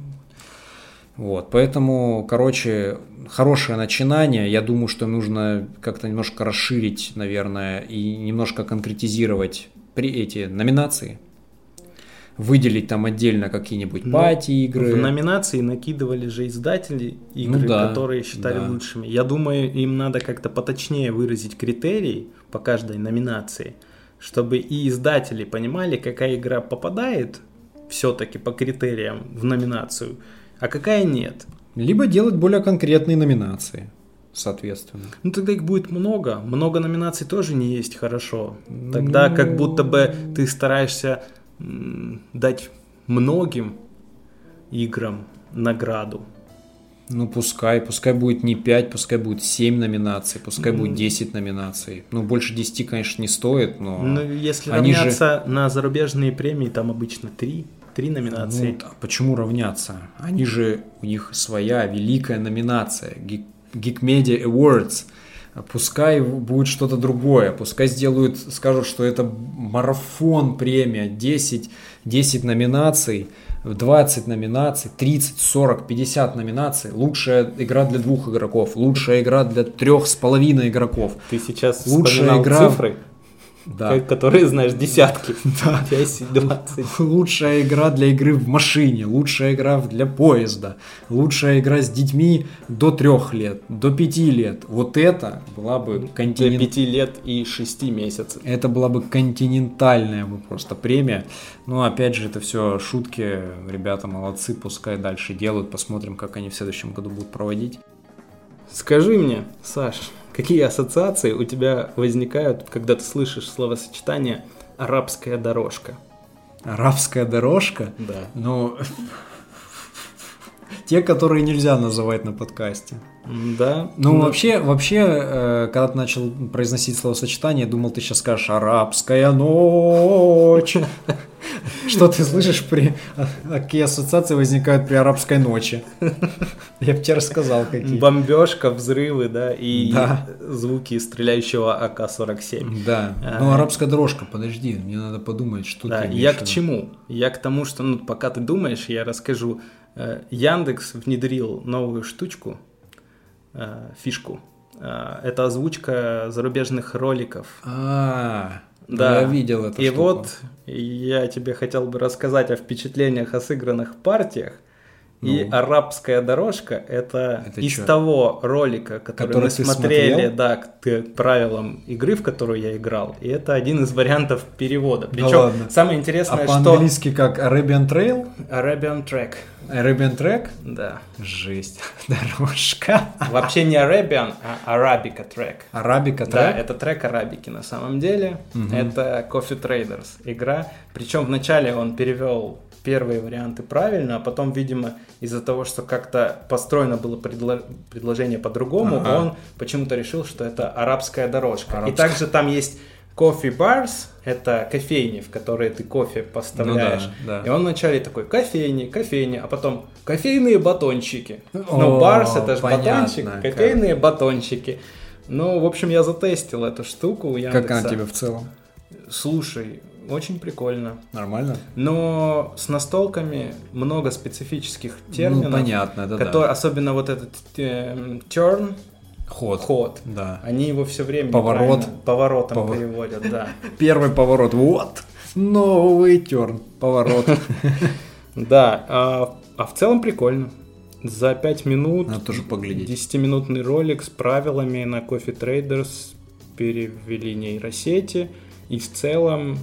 Вот, поэтому, короче, хорошее начинание. Я думаю, что нужно как-то немножко расширить, наверное, и немножко конкретизировать при эти номинации. Выделить там отдельно какие-нибудь Но пати-игры. В номинации накидывали же издатели игры, Ну да, которые считали да. лучшими. Я думаю, им надо как-то поточнее выразить критерии по каждой номинации, чтобы и издатели понимали, какая игра попадает все-таки по критериям в номинацию, а какая нет. Либо делать более конкретные номинации, соответственно. Ну тогда их будет много. Много номинаций тоже не есть хорошо. Тогда Ну. как будто бы ты стараешься дать многим играм награду. Ну, пускай, пускай будет не 5, пускай будет 7 номинаций, пускай будет 10 номинаций. Ну, больше 10, конечно, не стоит, но... Ну, если они же- равняться на зарубежные премии, там обычно три, три номинации. Ну, да, почему равняться? Они же, у них своя великая номинация, Geek, Geek Media Awards. Пускай будет что-то другое, пускай сделают, скажут, что это марафон премия, 10, 10 номинаций, 20 номинаций, 30, 40, 50 номинаций. Лучшая игра для двух игроков, лучшая игра для трех с половиной игроков. Ты сейчас Лучшая игра- цифры? Да. которые знаешь десятки, (laughs) да. 10, 20. Лучшая игра для игры в машине, лучшая игра для поезда, лучшая игра с детьми до трех лет, до пяти лет. Вот это была бы континент... До пяти лет и шести месяцев. Это была бы континентальная бы просто премия. Но опять же, это все шутки, ребята молодцы, пускай дальше делают, посмотрим, как они в следующем году будут проводить. Скажи мне, Саш, какие ассоциации у тебя возникают, когда ты слышишь словосочетание «арабская дорожка»? Арабская дорожка? Да. Ну, те, которые нельзя называть на подкасте. Да. Ну, но... вообще, вообще, э, когда ты начал произносить словосочетание, я думал, ты сейчас скажешь «арабская ночь». Что ты слышишь при... Какие ассоциации возникают при арабской ночи? Я бы тебе рассказал, какие. Бомбежка, взрывы, да, и да. звуки стреляющего АК-47. Да, а, ну арабская дорожка, подожди, мне надо подумать, что да, ты Я к чему? Я к тому, что, ну, пока ты думаешь, я расскажу. Э, Яндекс внедрил новую штучку, э, фишку. Э, это озвучка зарубежных роликов. А, да, я видел это. И штуку. вот я тебе хотел бы рассказать о впечатлениях о сыгранных партиях. Ну. И арабская дорожка это, это из чё? того ролика, который, который мы смотрели, смотрел? да, к, правилам игры, в которую я играл. И это один из вариантов перевода. Причем да самое интересное, а что. по-английски как Arabian Trail? Arabian Track. Arabian Track? Да. Жесть. (laughs) Дорожка. Вообще не Arabian, а Arabica Track. Arabica Track? Да, это трек арабики на самом деле. Угу. Это Coffee Traders игра. Причем вначале он перевел первые варианты правильно, а потом, видимо, из-за того, что как-то построено было предло... предложение по-другому, ага. он почему-то решил, что это арабская дорожка. Арабская. И также там есть coffee bars, это кофейни, в которые ты кофе поставляешь. Ну, да, да. И он вначале такой кофейни, кофейни, а потом кофейные батончики. Ну, барс это же батончик, кофейные как... батончики. Ну, в общем, я затестил эту штуку Яндекса. Как она тебе в целом? Слушай, очень прикольно. Нормально? Но с настолками много специфических терминов. Ну, понятно, да, которые, да. Особенно вот этот э, turn, Ход. Ход. Да. Они его все время Поворот. поворотом Повор... переводят, да. (laughs) Первый поворот. Вот. Новый терн. Поворот. (laughs) Да. А, а в целом прикольно. За 5 минут. Надо тоже поглядеть. 10-минутный ролик с правилами на Coffee Traders перевели нейросети. И в целом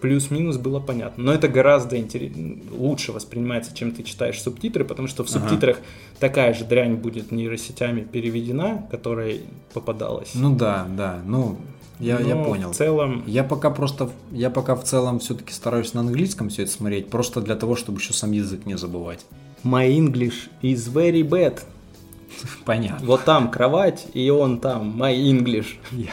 плюс-минус было понятно. Но это гораздо интерес... лучше воспринимается, чем ты читаешь субтитры, потому что в ага. субтитрах такая же дрянь будет нейросетями переведена, которая попадалась. Ну да, да. Ну, я, я понял. В целом. Я пока просто. Я пока в целом все-таки стараюсь на английском все это смотреть, просто для того, чтобы еще сам язык не забывать. My English is very bad. (laughs) Понятно. Вот там кровать, и он там, my English. (laughs)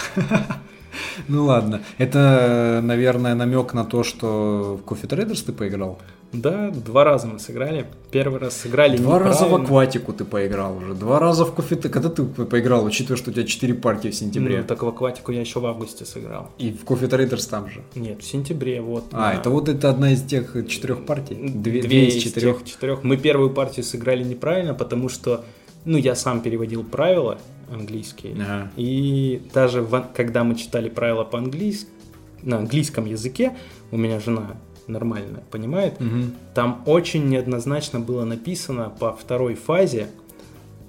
Ну ладно. Это, наверное, намек на то, что в Coffee Traders ты поиграл? Да, два раза мы сыграли. Первый раз сыграли Два раза в акватику ты поиграл уже. Два раза в кофе... Когда ты поиграл, учитывая, что у тебя четыре партии в сентябре? Ну, так в акватику я еще в августе сыграл. И в кофе Traders там же? Нет, в сентябре, вот. А, на... это вот это одна из тех четырех партий? Две, Две из четырех. четырех. Мы первую партию сыграли неправильно, потому что, ну, я сам переводил правила, английский. Ага. И даже в, когда мы читали правила по-английски, на английском языке, у меня жена нормально понимает, угу. там очень неоднозначно было написано по второй фазе,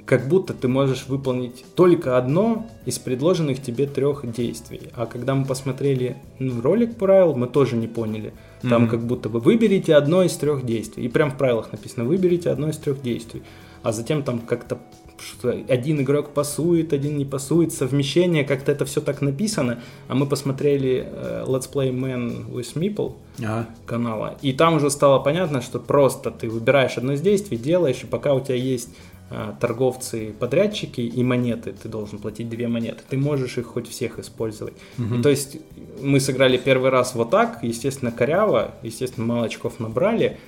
как будто ты можешь выполнить только одно из предложенных тебе трех действий. А когда мы посмотрели ну, ролик правил, мы тоже не поняли. Там mm как будто вы выберите одно из трех действий. И прям в правилах написано, выберите одно из трех действий. А затем там как-то что один игрок пасует, один не пасует, совмещение, как-то это все так написано. А мы посмотрели uh, Let's Play Man with Meeple ага. канала, и там уже стало понятно, что просто ты выбираешь одно из действий, делаешь, и пока у тебя есть uh, торговцы, подрядчики и монеты, ты должен платить две монеты, ты можешь их хоть всех использовать. Угу. И, то есть мы сыграли первый раз вот так, естественно, коряво, естественно, мало очков набрали,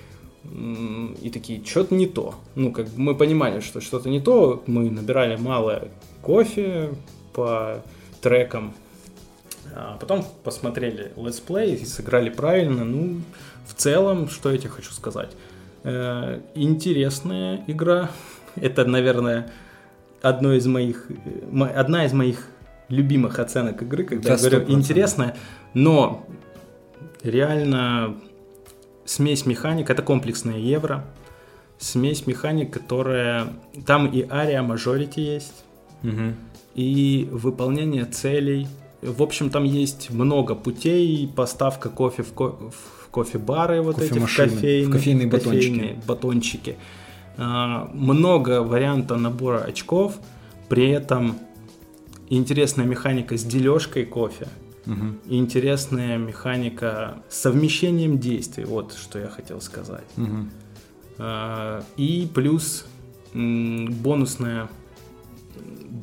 и такие, что-то не то. Ну, как бы мы понимали, что что-то не то, мы набирали мало кофе по трекам, а потом посмотрели летсплей и сыграли правильно. Ну, в целом, что я тебе хочу сказать? Э, интересная игра. (laughs) Это, наверное, одно из моих, одна из моих любимых оценок игры, когда Да, я говорю 100%. интересная, но реально смесь механик, это комплексная евро, смесь механик, которая... Там и ария мажорити есть, Мгм. и выполнение целей. В общем, там есть много путей, поставка кофе в, ко- в кофе-бары, вот эти в кофейные, в кофейные батончики. кофейные батончики. А, много варианта набора очков, при этом интересная механика с дележкой кофе, И интересная механика с совмещением действий, вот что я хотел сказать. А, И плюс бонусная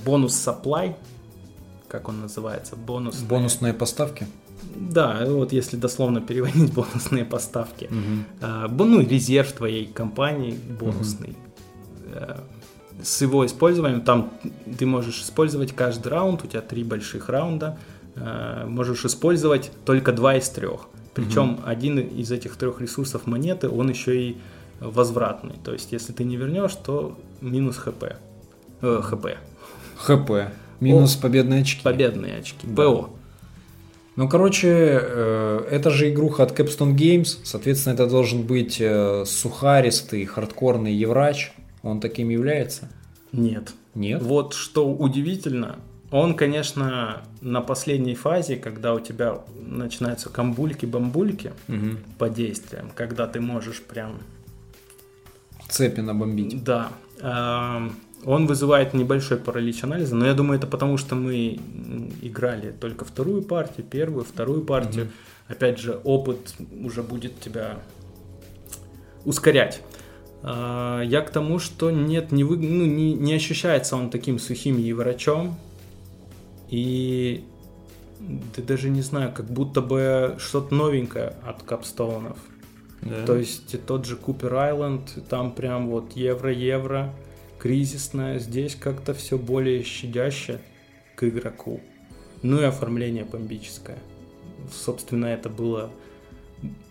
бонус supply, как он называется, бонус. Бонусные поставки. Да, вот если дословно (laughs) переводить бонусные поставки. Бо- Ну, резерв твоей компании бонусный. Э, С его использованием, там ты можешь использовать каждый раунд, у тебя три больших раунда, э, можешь использовать только два из трех. Причем один из этих трех ресурсов монеты, он еще и возвратный. То есть, если ты не вернешь, то минус хп. Э, хп. ХП. Минус победные очки. Победные очки. Да. ПО. Ну, короче, э, это же игруха от Capstone Games. Соответственно, это должен быть э, сухаристый, хардкорный еврач. Он таким является? Нет. Нет? Вот что удивительно, он, конечно, на последней фазе, когда у тебя начинаются камбульки-бамбульки Мгм. по действиям, когда ты можешь прям... Цепи набомбить. Да. эм, Он вызывает небольшой паралич анализа, но я думаю, это потому, что мы играли только вторую партию, первую, вторую партию. Опять же, опыт уже будет тебя ускорять. А, Я к тому, что нет, не, вы, ну, не, не ощущается он таким сухим еврачом. И ты даже не знаю, как будто бы что-то новенькое от капстоунов. Да. То есть тот же Купер Айленд, там прям вот евро-евро, кризисное. Здесь как-то все более щадяще к игроку. Ну и оформление бомбическое. Собственно, это было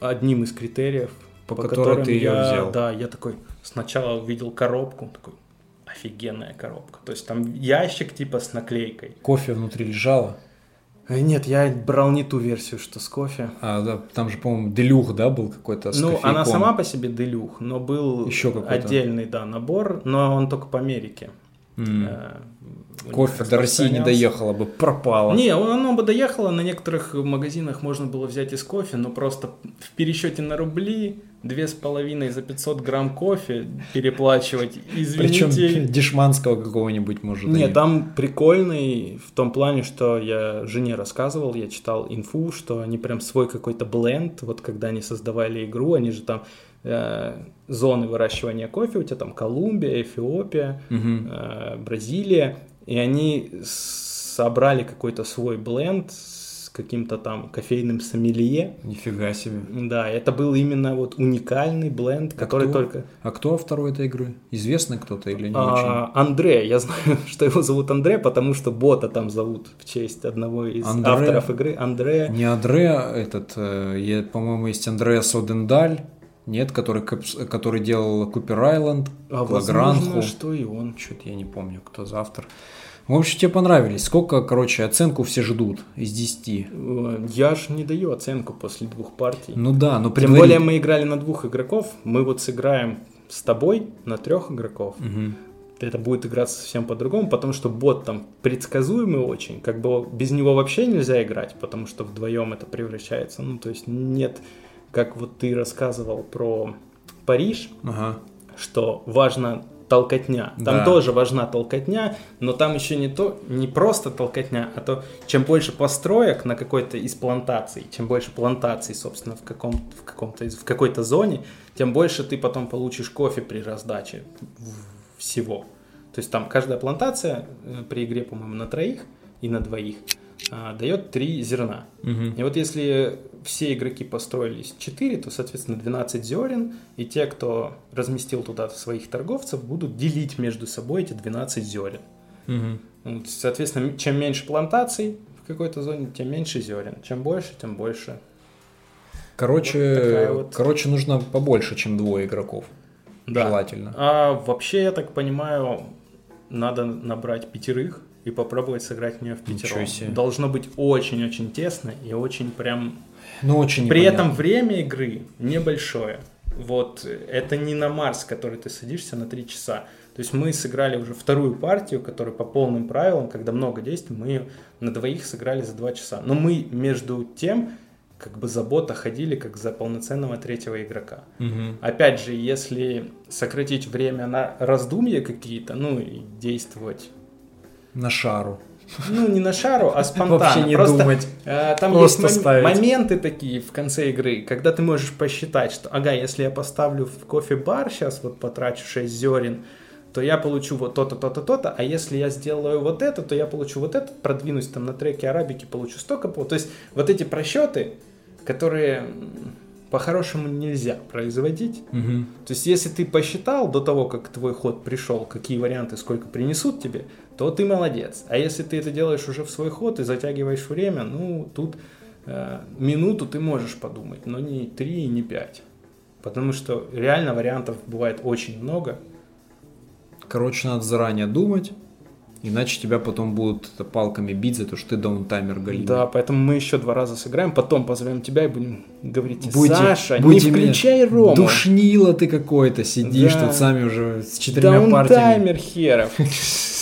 одним из критериев, По по, которым ты я, взял. да, я такой сначала увидел коробку, такой офигенная коробка. То есть там ящик типа с наклейкой. Кофе внутри лежало. Э, Нет, я брал не ту версию, что с кофе. А, да, там же, по-моему, делюх, да, был какой-то с Ну, она кофейком. сама по себе делюх, но был какой-то. отдельный, да, набор, но он только по Америке. Э, Кофе до России не доехало бы, пропало. Не, оно бы доехало, на некоторых магазинах можно было взять из кофе, но просто в пересчете на рубли две с половиной за 500 грамм кофе переплачивать, Причем извините. дешманского какого-нибудь, может, Нет, они- там прикольный в том плане, что я жене рассказывал, я читал инфу, что они прям свой какой-то бленд, вот когда они создавали игру, они же там зоны выращивания кофе, у тебя там Колумбия, Эфиопия, э, Бразилия, и они собрали какой-то свой бленд с каким-то там кофейным сомелье. Нифига себе. Да, это был именно вот уникальный бленд, который кто? только... А кто автор этой игры? Известный кто-то или не очень? А, Андре, я знаю, (laughs) что его зовут Андре, потому что бота там зовут в честь одного из Андре? авторов игры. Андре. Не Андре, этот, э, по-моему, есть Андреа Содендаль, нет, который, который делал Купер Айленд, А Лагранху. возможно, что и он. Что-то я не помню, кто за автор. В общем, тебе понравились. Сколько, короче, оценку все ждут из 10? Э, Я ж не даю оценку после двух партий. Ну да, но Тем предварит- более мы играли на двух игроков, мы вот сыграем с тобой на трех игроков. Мгм. Это будет играться совсем по-другому, потому что бот там предсказуемый очень, как бы без него вообще нельзя играть, потому что вдвоем это превращается, ну то есть нет, как вот ты рассказывал про Париж, Ага. что важно толкотня. Там Да. тоже важна толкотня, но там еще не то, не просто толкотня, а то чем больше построек на какой-то из плантаций, чем больше плантаций, собственно, в каком в каком-то в какой-то зоне, тем больше ты потом получишь кофе при раздаче всего. То есть там каждая плантация э, при игре, по-моему, на троих и на двоих а, дает три зерна. Мгм. И вот если все игроки построились 4, то, соответственно, 12 зерен, и те, кто разместил туда своих торговцев, будут делить между собой эти 12 зерен. Вот, соответственно, чем меньше плантаций в какой-то зоне, тем меньше зерен. Чем больше, тем больше. Короче, Вот вот. короче, нужно побольше, чем двое игроков. Да. Желательно. А вообще, я так понимаю, надо набрать пятерых, и попробовать сыграть в нее в пятером. Должно быть очень-очень тесно и очень прям... Ну, очень При непонятно. этом время игры небольшое. Вот э, это не на Марс, который ты садишься на 3 часа. То есть мы сыграли уже вторую партию, которая по полным правилам, когда много действий, мы ее на двоих сыграли за 2 часа. Но мы между тем как бы за бота ходили как за полноценного третьего игрока. Мгм. Опять же, если сократить время на раздумья какие-то, ну и действовать, На шару. ну не на шару, а спонтанно. Вообще не Просто, думать. э, там Просто есть мом- ставить. моменты такие в конце игры, когда ты можешь посчитать, что, ага, если я поставлю в кофе-бар сейчас вот потрачу 6 зерен, то я получу вот то-то, то-то, то-то, а если я сделаю вот это, то я получу вот это, продвинусь там на треке арабики, получу столько. То есть вот эти просчеты, которые по-хорошему нельзя производить, Мгм. то есть, если ты посчитал до того, как твой ход пришел, какие варианты, сколько принесут тебе, то ты молодец. А если ты это делаешь уже в свой ход и затягиваешь время, ну, тут э, минуту ты можешь подумать, но не три и не пять. Потому что реально вариантов бывает очень много. Короче, надо заранее думать, иначе тебя потом будут палками бить за то, что ты даунтаймер галимый. Да, поэтому мы еще два раза сыграем, потом позовем тебя и будем говорить, Будете- Саша, будете не включай Рому. Душнило ты какой-то, сидишь Да. тут сами уже с четырьмя партиями. Даунтаймер херов. (laughs)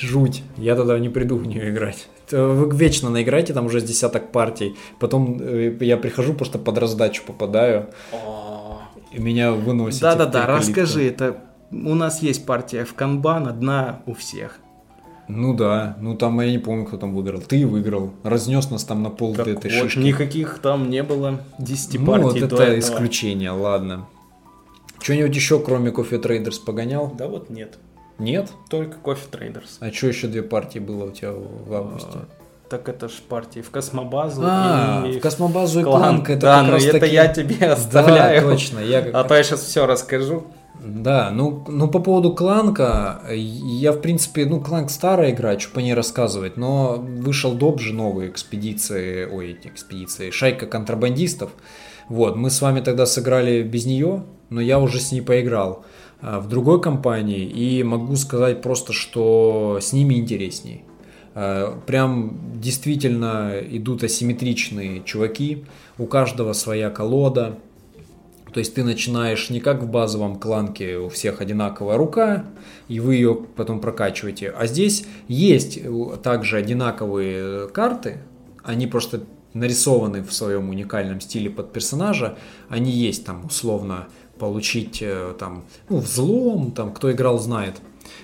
Жуть. Я тогда не приду в нее играть. Вы вечно наиграете, там уже с десяток партий. Потом э, я прихожу, просто под раздачу попадаю, и меня выносит. Да-да-да, расскажи, это у нас есть партия в канбан, одна у всех. Ну да, ну там я не помню, кто там выиграл. Ты выиграл. Разнес нас там на пол Так этой вот, шишки. никаких там не было 10 Ну, партий вот до это этого. исключение, ладно. Что-нибудь еще, кроме кофе трейдерс, погонял? Да вот нет, Нет? только кофе трейдерс. А что еще две партии было у тебя в августе? А, Так это ж партии в Космобазу А, и в Космобазу и Клан. Кланк, это да, как ну раз это я тебе Да, оставляю. точно. Я А то я сейчас все расскажу. Да, ну, ну по поводу Кланка, я в принципе, ну Кланк старая игра, что по ней рассказывать, но вышел доп же новые экспедиции, ой, эти экспедиции, шайка контрабандистов. Вот, мы с вами тогда сыграли без нее, но я уже с ней поиграл в другой компании и могу сказать просто, что с ними интересней. А, Прям действительно идут асимметричные чуваки, у каждого своя колода, то есть ты начинаешь не как в базовом кланке у всех одинаковая рука, и вы ее потом прокачиваете. А здесь есть э, также одинаковые карты, они просто нарисованы в своем уникальном стиле под персонажа. Они есть там условно получить э, там ну, взлом, там кто играл знает.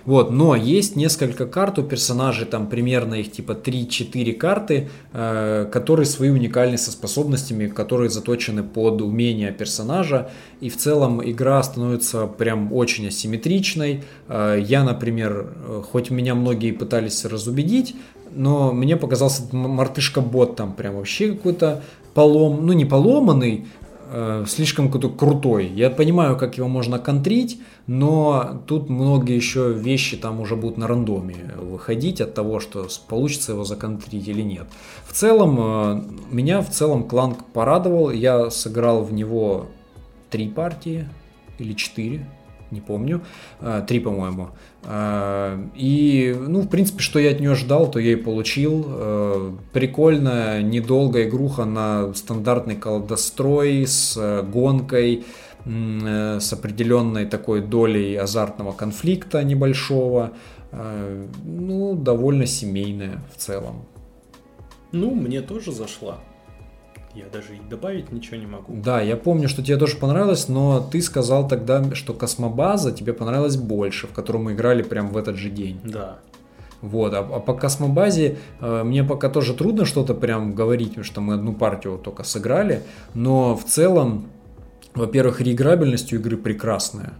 Вот, но есть несколько карт у персонажей, там примерно их типа 3-4 карты, э, которые свои уникальные со способностями, которые заточены под умения персонажа. И в целом игра становится прям очень асимметричной. Э, я, например, э, хоть меня многие пытались разубедить, но мне показался мартышка-бот там прям вообще какой-то полом, ну не поломанный, э, слишком какой-то крутой. Я понимаю, как его можно контрить, но тут многие еще вещи там уже будут на рандоме выходить от того, что получится его законтрить или нет. В целом, э, меня в целом Кланк порадовал. Я сыграл в него три партии или четыре, не помню, Э, три, по-моему. Э, И, ну, в принципе, что я от нее ждал, то я и получил. Э, Прикольная, недолгая игруха на стандартный колодострой с гонкой, э, с определенной такой долей азартного конфликта небольшого. Ну, довольно семейная в целом. Ну, мне тоже зашла. Я даже и добавить ничего не могу. Да, я помню, что тебе тоже понравилось, но ты сказал тогда, что Космобаза тебе понравилась больше, в которую мы играли прям в этот же день. Да. Вот, а, а по Космобазе э, мне пока тоже трудно что-то прям говорить, потому что мы одну партию только сыграли, но в целом, во-первых, реиграбельность у игры прекрасная.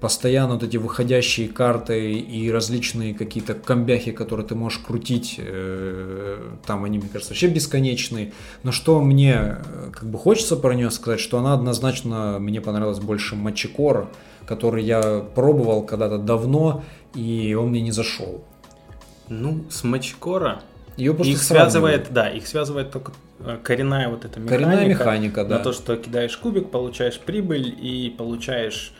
Постоянно вот эти выходящие карты и различные какие-то комбяхи, которые ты можешь крутить, э, там они, мне кажется, вообще бесконечные. Но что мне э, как бы хочется про нее сказать, что она однозначно мне понравилась больше Мачикора, который я пробовал когда-то давно, и он мне не зашел. Ну, с Мачикора Ее просто их связывает, да, их связывает только э, коренная вот эта механика. Коренная механика, да. На то, что кидаешь кубик, получаешь прибыль и получаешь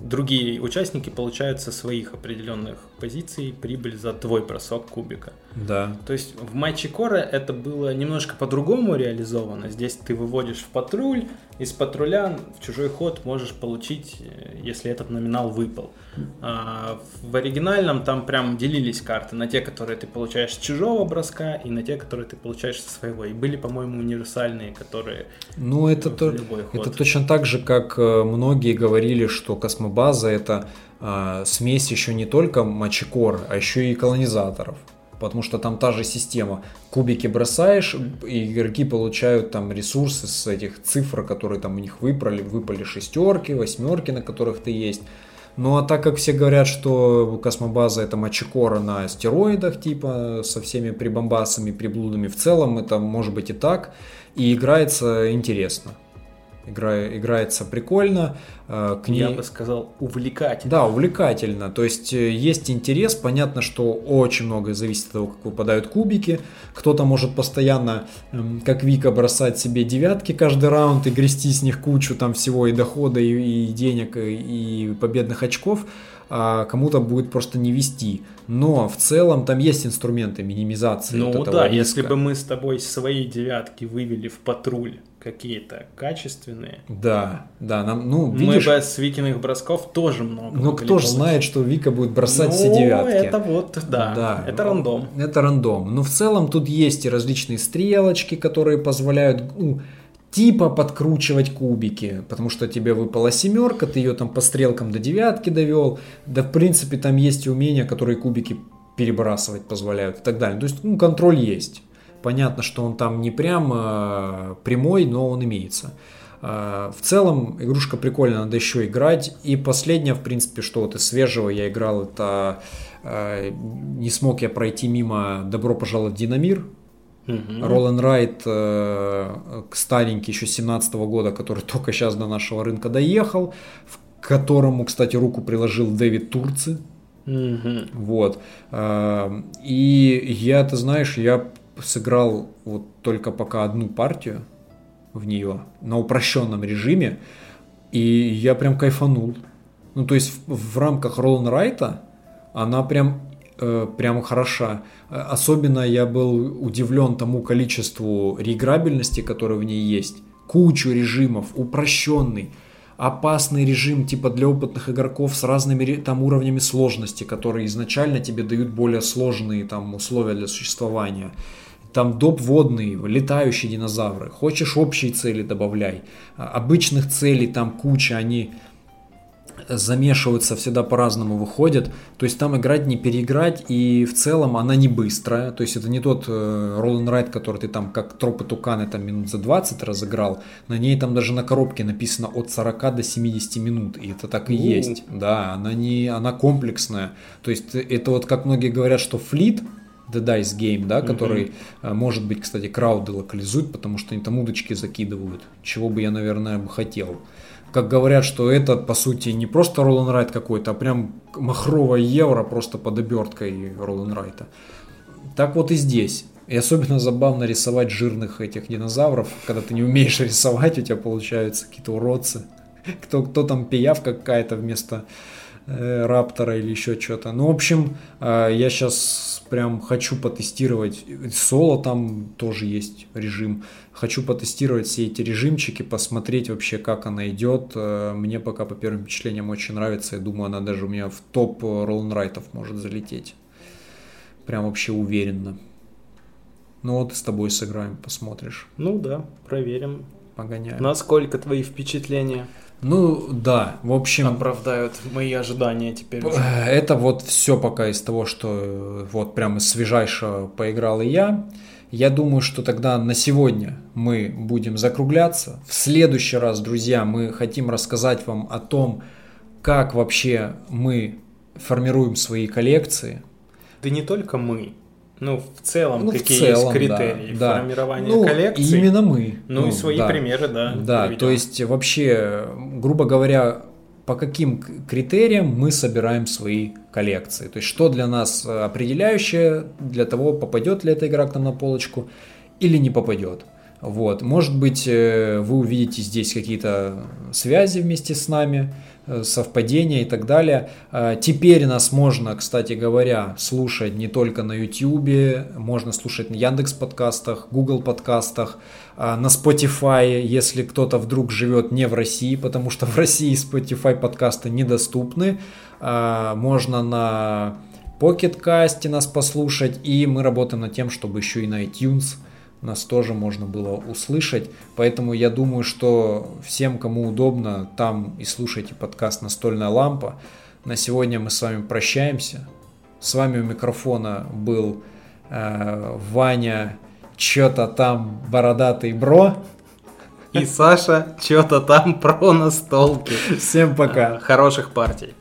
другие участники получают со своих определенных позиций прибыль за твой бросок кубика. Да. То есть в матче Кора это было немножко по-другому реализовано. Здесь ты выводишь в патруль, из патруля в чужой ход можешь получить, э, если этот номинал выпал. А в оригинальном там прям делились карты на те, которые ты получаешь с чужого броска, и на те, которые ты получаешь со своего. И были, по-моему, универсальные, которые Ну, это, то, любой ход. это точно так же, как э, многие говорили, что космобаза это а, смесь еще не только мачекор, а еще и колонизаторов. Потому что там та же система. Кубики бросаешь, и игроки получают там ресурсы с этих цифр, которые там у них выпали, выпали шестерки, восьмерки, на которых ты есть. Ну а так как все говорят, что космобаза это мачекора на стероидах, типа, со всеми прибамбасами, приблудами, в целом это может быть и так, и играется интересно. Игра, играется прикольно. э, К ней... Я бы сказал, увлекательно. Да, увлекательно. То есть э, есть интерес. Понятно, что очень многое зависит от того, как выпадают кубики. Кто-то может постоянно, эм, как Вика, бросать себе девятки каждый раунд и грести с них кучу там всего и дохода, и, и денег, и, победных очков. А кому-то будет просто не вести. Но в целом там есть инструменты минимизации. Ну вот этого да, риска. если бы мы с тобой свои девятки вывели в патруль какие-то качественные, Да, да, нам, ну, мы видишь, бы с Викиных бросков тоже много ну могли кто же знает, что Вика будет бросать все Ну, девятки. это вот, да, Да. это рандом. Это рандом. Но в целом тут есть и различные стрелочки, которые позволяют ну, типа подкручивать кубики, потому что тебе выпала семерка, ты ее там по стрелкам до девятки довел. Да, в принципе, там есть и умения, которые кубики перебрасывать позволяют и так далее. То есть, ну, контроль есть. Понятно, что он там не прям э, прямой, но он имеется. Э, В целом, игрушка прикольная, надо еще играть. И последнее, в принципе, что вот из свежего я играл, это э, не смог я пройти мимо «Добро пожаловать в Динамир». Ролан Райт, э, старенький, еще 17 года, который (laughs) только сейчас до нашего рынка доехал, в которому, кстати, руку приложил Дэвид Турци. Мгм. Вот. И я, ты знаешь, я сыграл вот только пока одну партию в нее на упрощенном режиме, и я прям кайфанул. Ну, то есть в, в рамках Ролан Райта она прям, э, прям хороша. Э, Особенно я был удивлен тому количеству реиграбельности, которое в ней есть. Кучу режимов, упрощенный опасный режим типа для опытных игроков с разными там уровнями сложности, которые изначально тебе дают более сложные там условия для существования. Там доп водные, летающие динозавры. Хочешь общие цели добавляй. А, Обычных целей там куча, они замешиваются, всегда по-разному выходят. То есть там играть не переиграть, и в целом она не быстрая. То есть это не тот Роллен Райт, который ты там как тропы туканы там минут за 20 разыграл. На ней там даже на коробке написано от 40 до 70 минут, и это так и есть. Да, она не, она комплексная. То есть это вот как многие говорят, что флит, The Dice Game, да, который, э, может быть, кстати, крауды локализуют, потому что они там удочки закидывают, чего бы я, наверное, бы хотел. Как говорят, что это, по сути, не просто Ролан Райт какой-то, а прям махровая евро просто под оберткой Ролан Райта. Так вот и здесь. И особенно забавно рисовать жирных этих динозавров, когда ты не умеешь рисовать, у тебя получаются какие-то уродцы. (laughs) Кто, кто там пиявка какая-то вместо раптора или еще что-то. Ну, в общем, э, я сейчас прям хочу потестировать. Соло там тоже есть режим. Хочу потестировать все эти режимчики, посмотреть вообще, как она идет. Э, Мне пока по первым впечатлениям очень нравится. Я думаю, она даже у меня в топ роллнрайтов может залететь. Прям вообще уверенно. Ну вот с тобой сыграем, посмотришь. Ну да, проверим. Погоняем. Насколько твои впечатления Ну да, в общем... оправдают мои ожидания теперь уже. Э, Это вот все пока из того, что э, вот прямо из свежайшего поиграл и я. Я думаю, что тогда на сегодня мы будем закругляться. В следующий раз, друзья, мы хотим рассказать вам о том, как вообще мы формируем свои коллекции. Да не только мы. Ну, в целом, Ну, в какие целом, есть критерии да, да. формирования Ну, коллекции. именно мы. Ну, и свои да. примеры, да. Да, приведем. то есть вообще, грубо говоря, по каким критериям мы собираем свои коллекции. То есть что для нас э, определяющее для того, попадет ли эта игра к нам на полочку или не попадет. Вот. Может быть, э, вы увидите здесь какие-то связи вместе с нами, совпадения и так далее. Э, теперь нас можно, кстати говоря, слушать не только на YouTube, можно слушать на Яндекс подкастах, Google подкастах, на Spotify, если кто-то вдруг живет не в России, потому что в России Spotify подкасты недоступны. Можно на Pocket Cast нас послушать, и мы работаем над тем, чтобы еще и на iTunes – нас тоже можно было услышать. Поэтому я думаю, что всем, кому удобно, там и слушайте подкаст «Настольная лампа». На сегодня мы с вами прощаемся. С вами у микрофона был э, Ваня, что-то там бородатый бро. И Саша, что-то там про настолки. Всем пока. Хороших партий.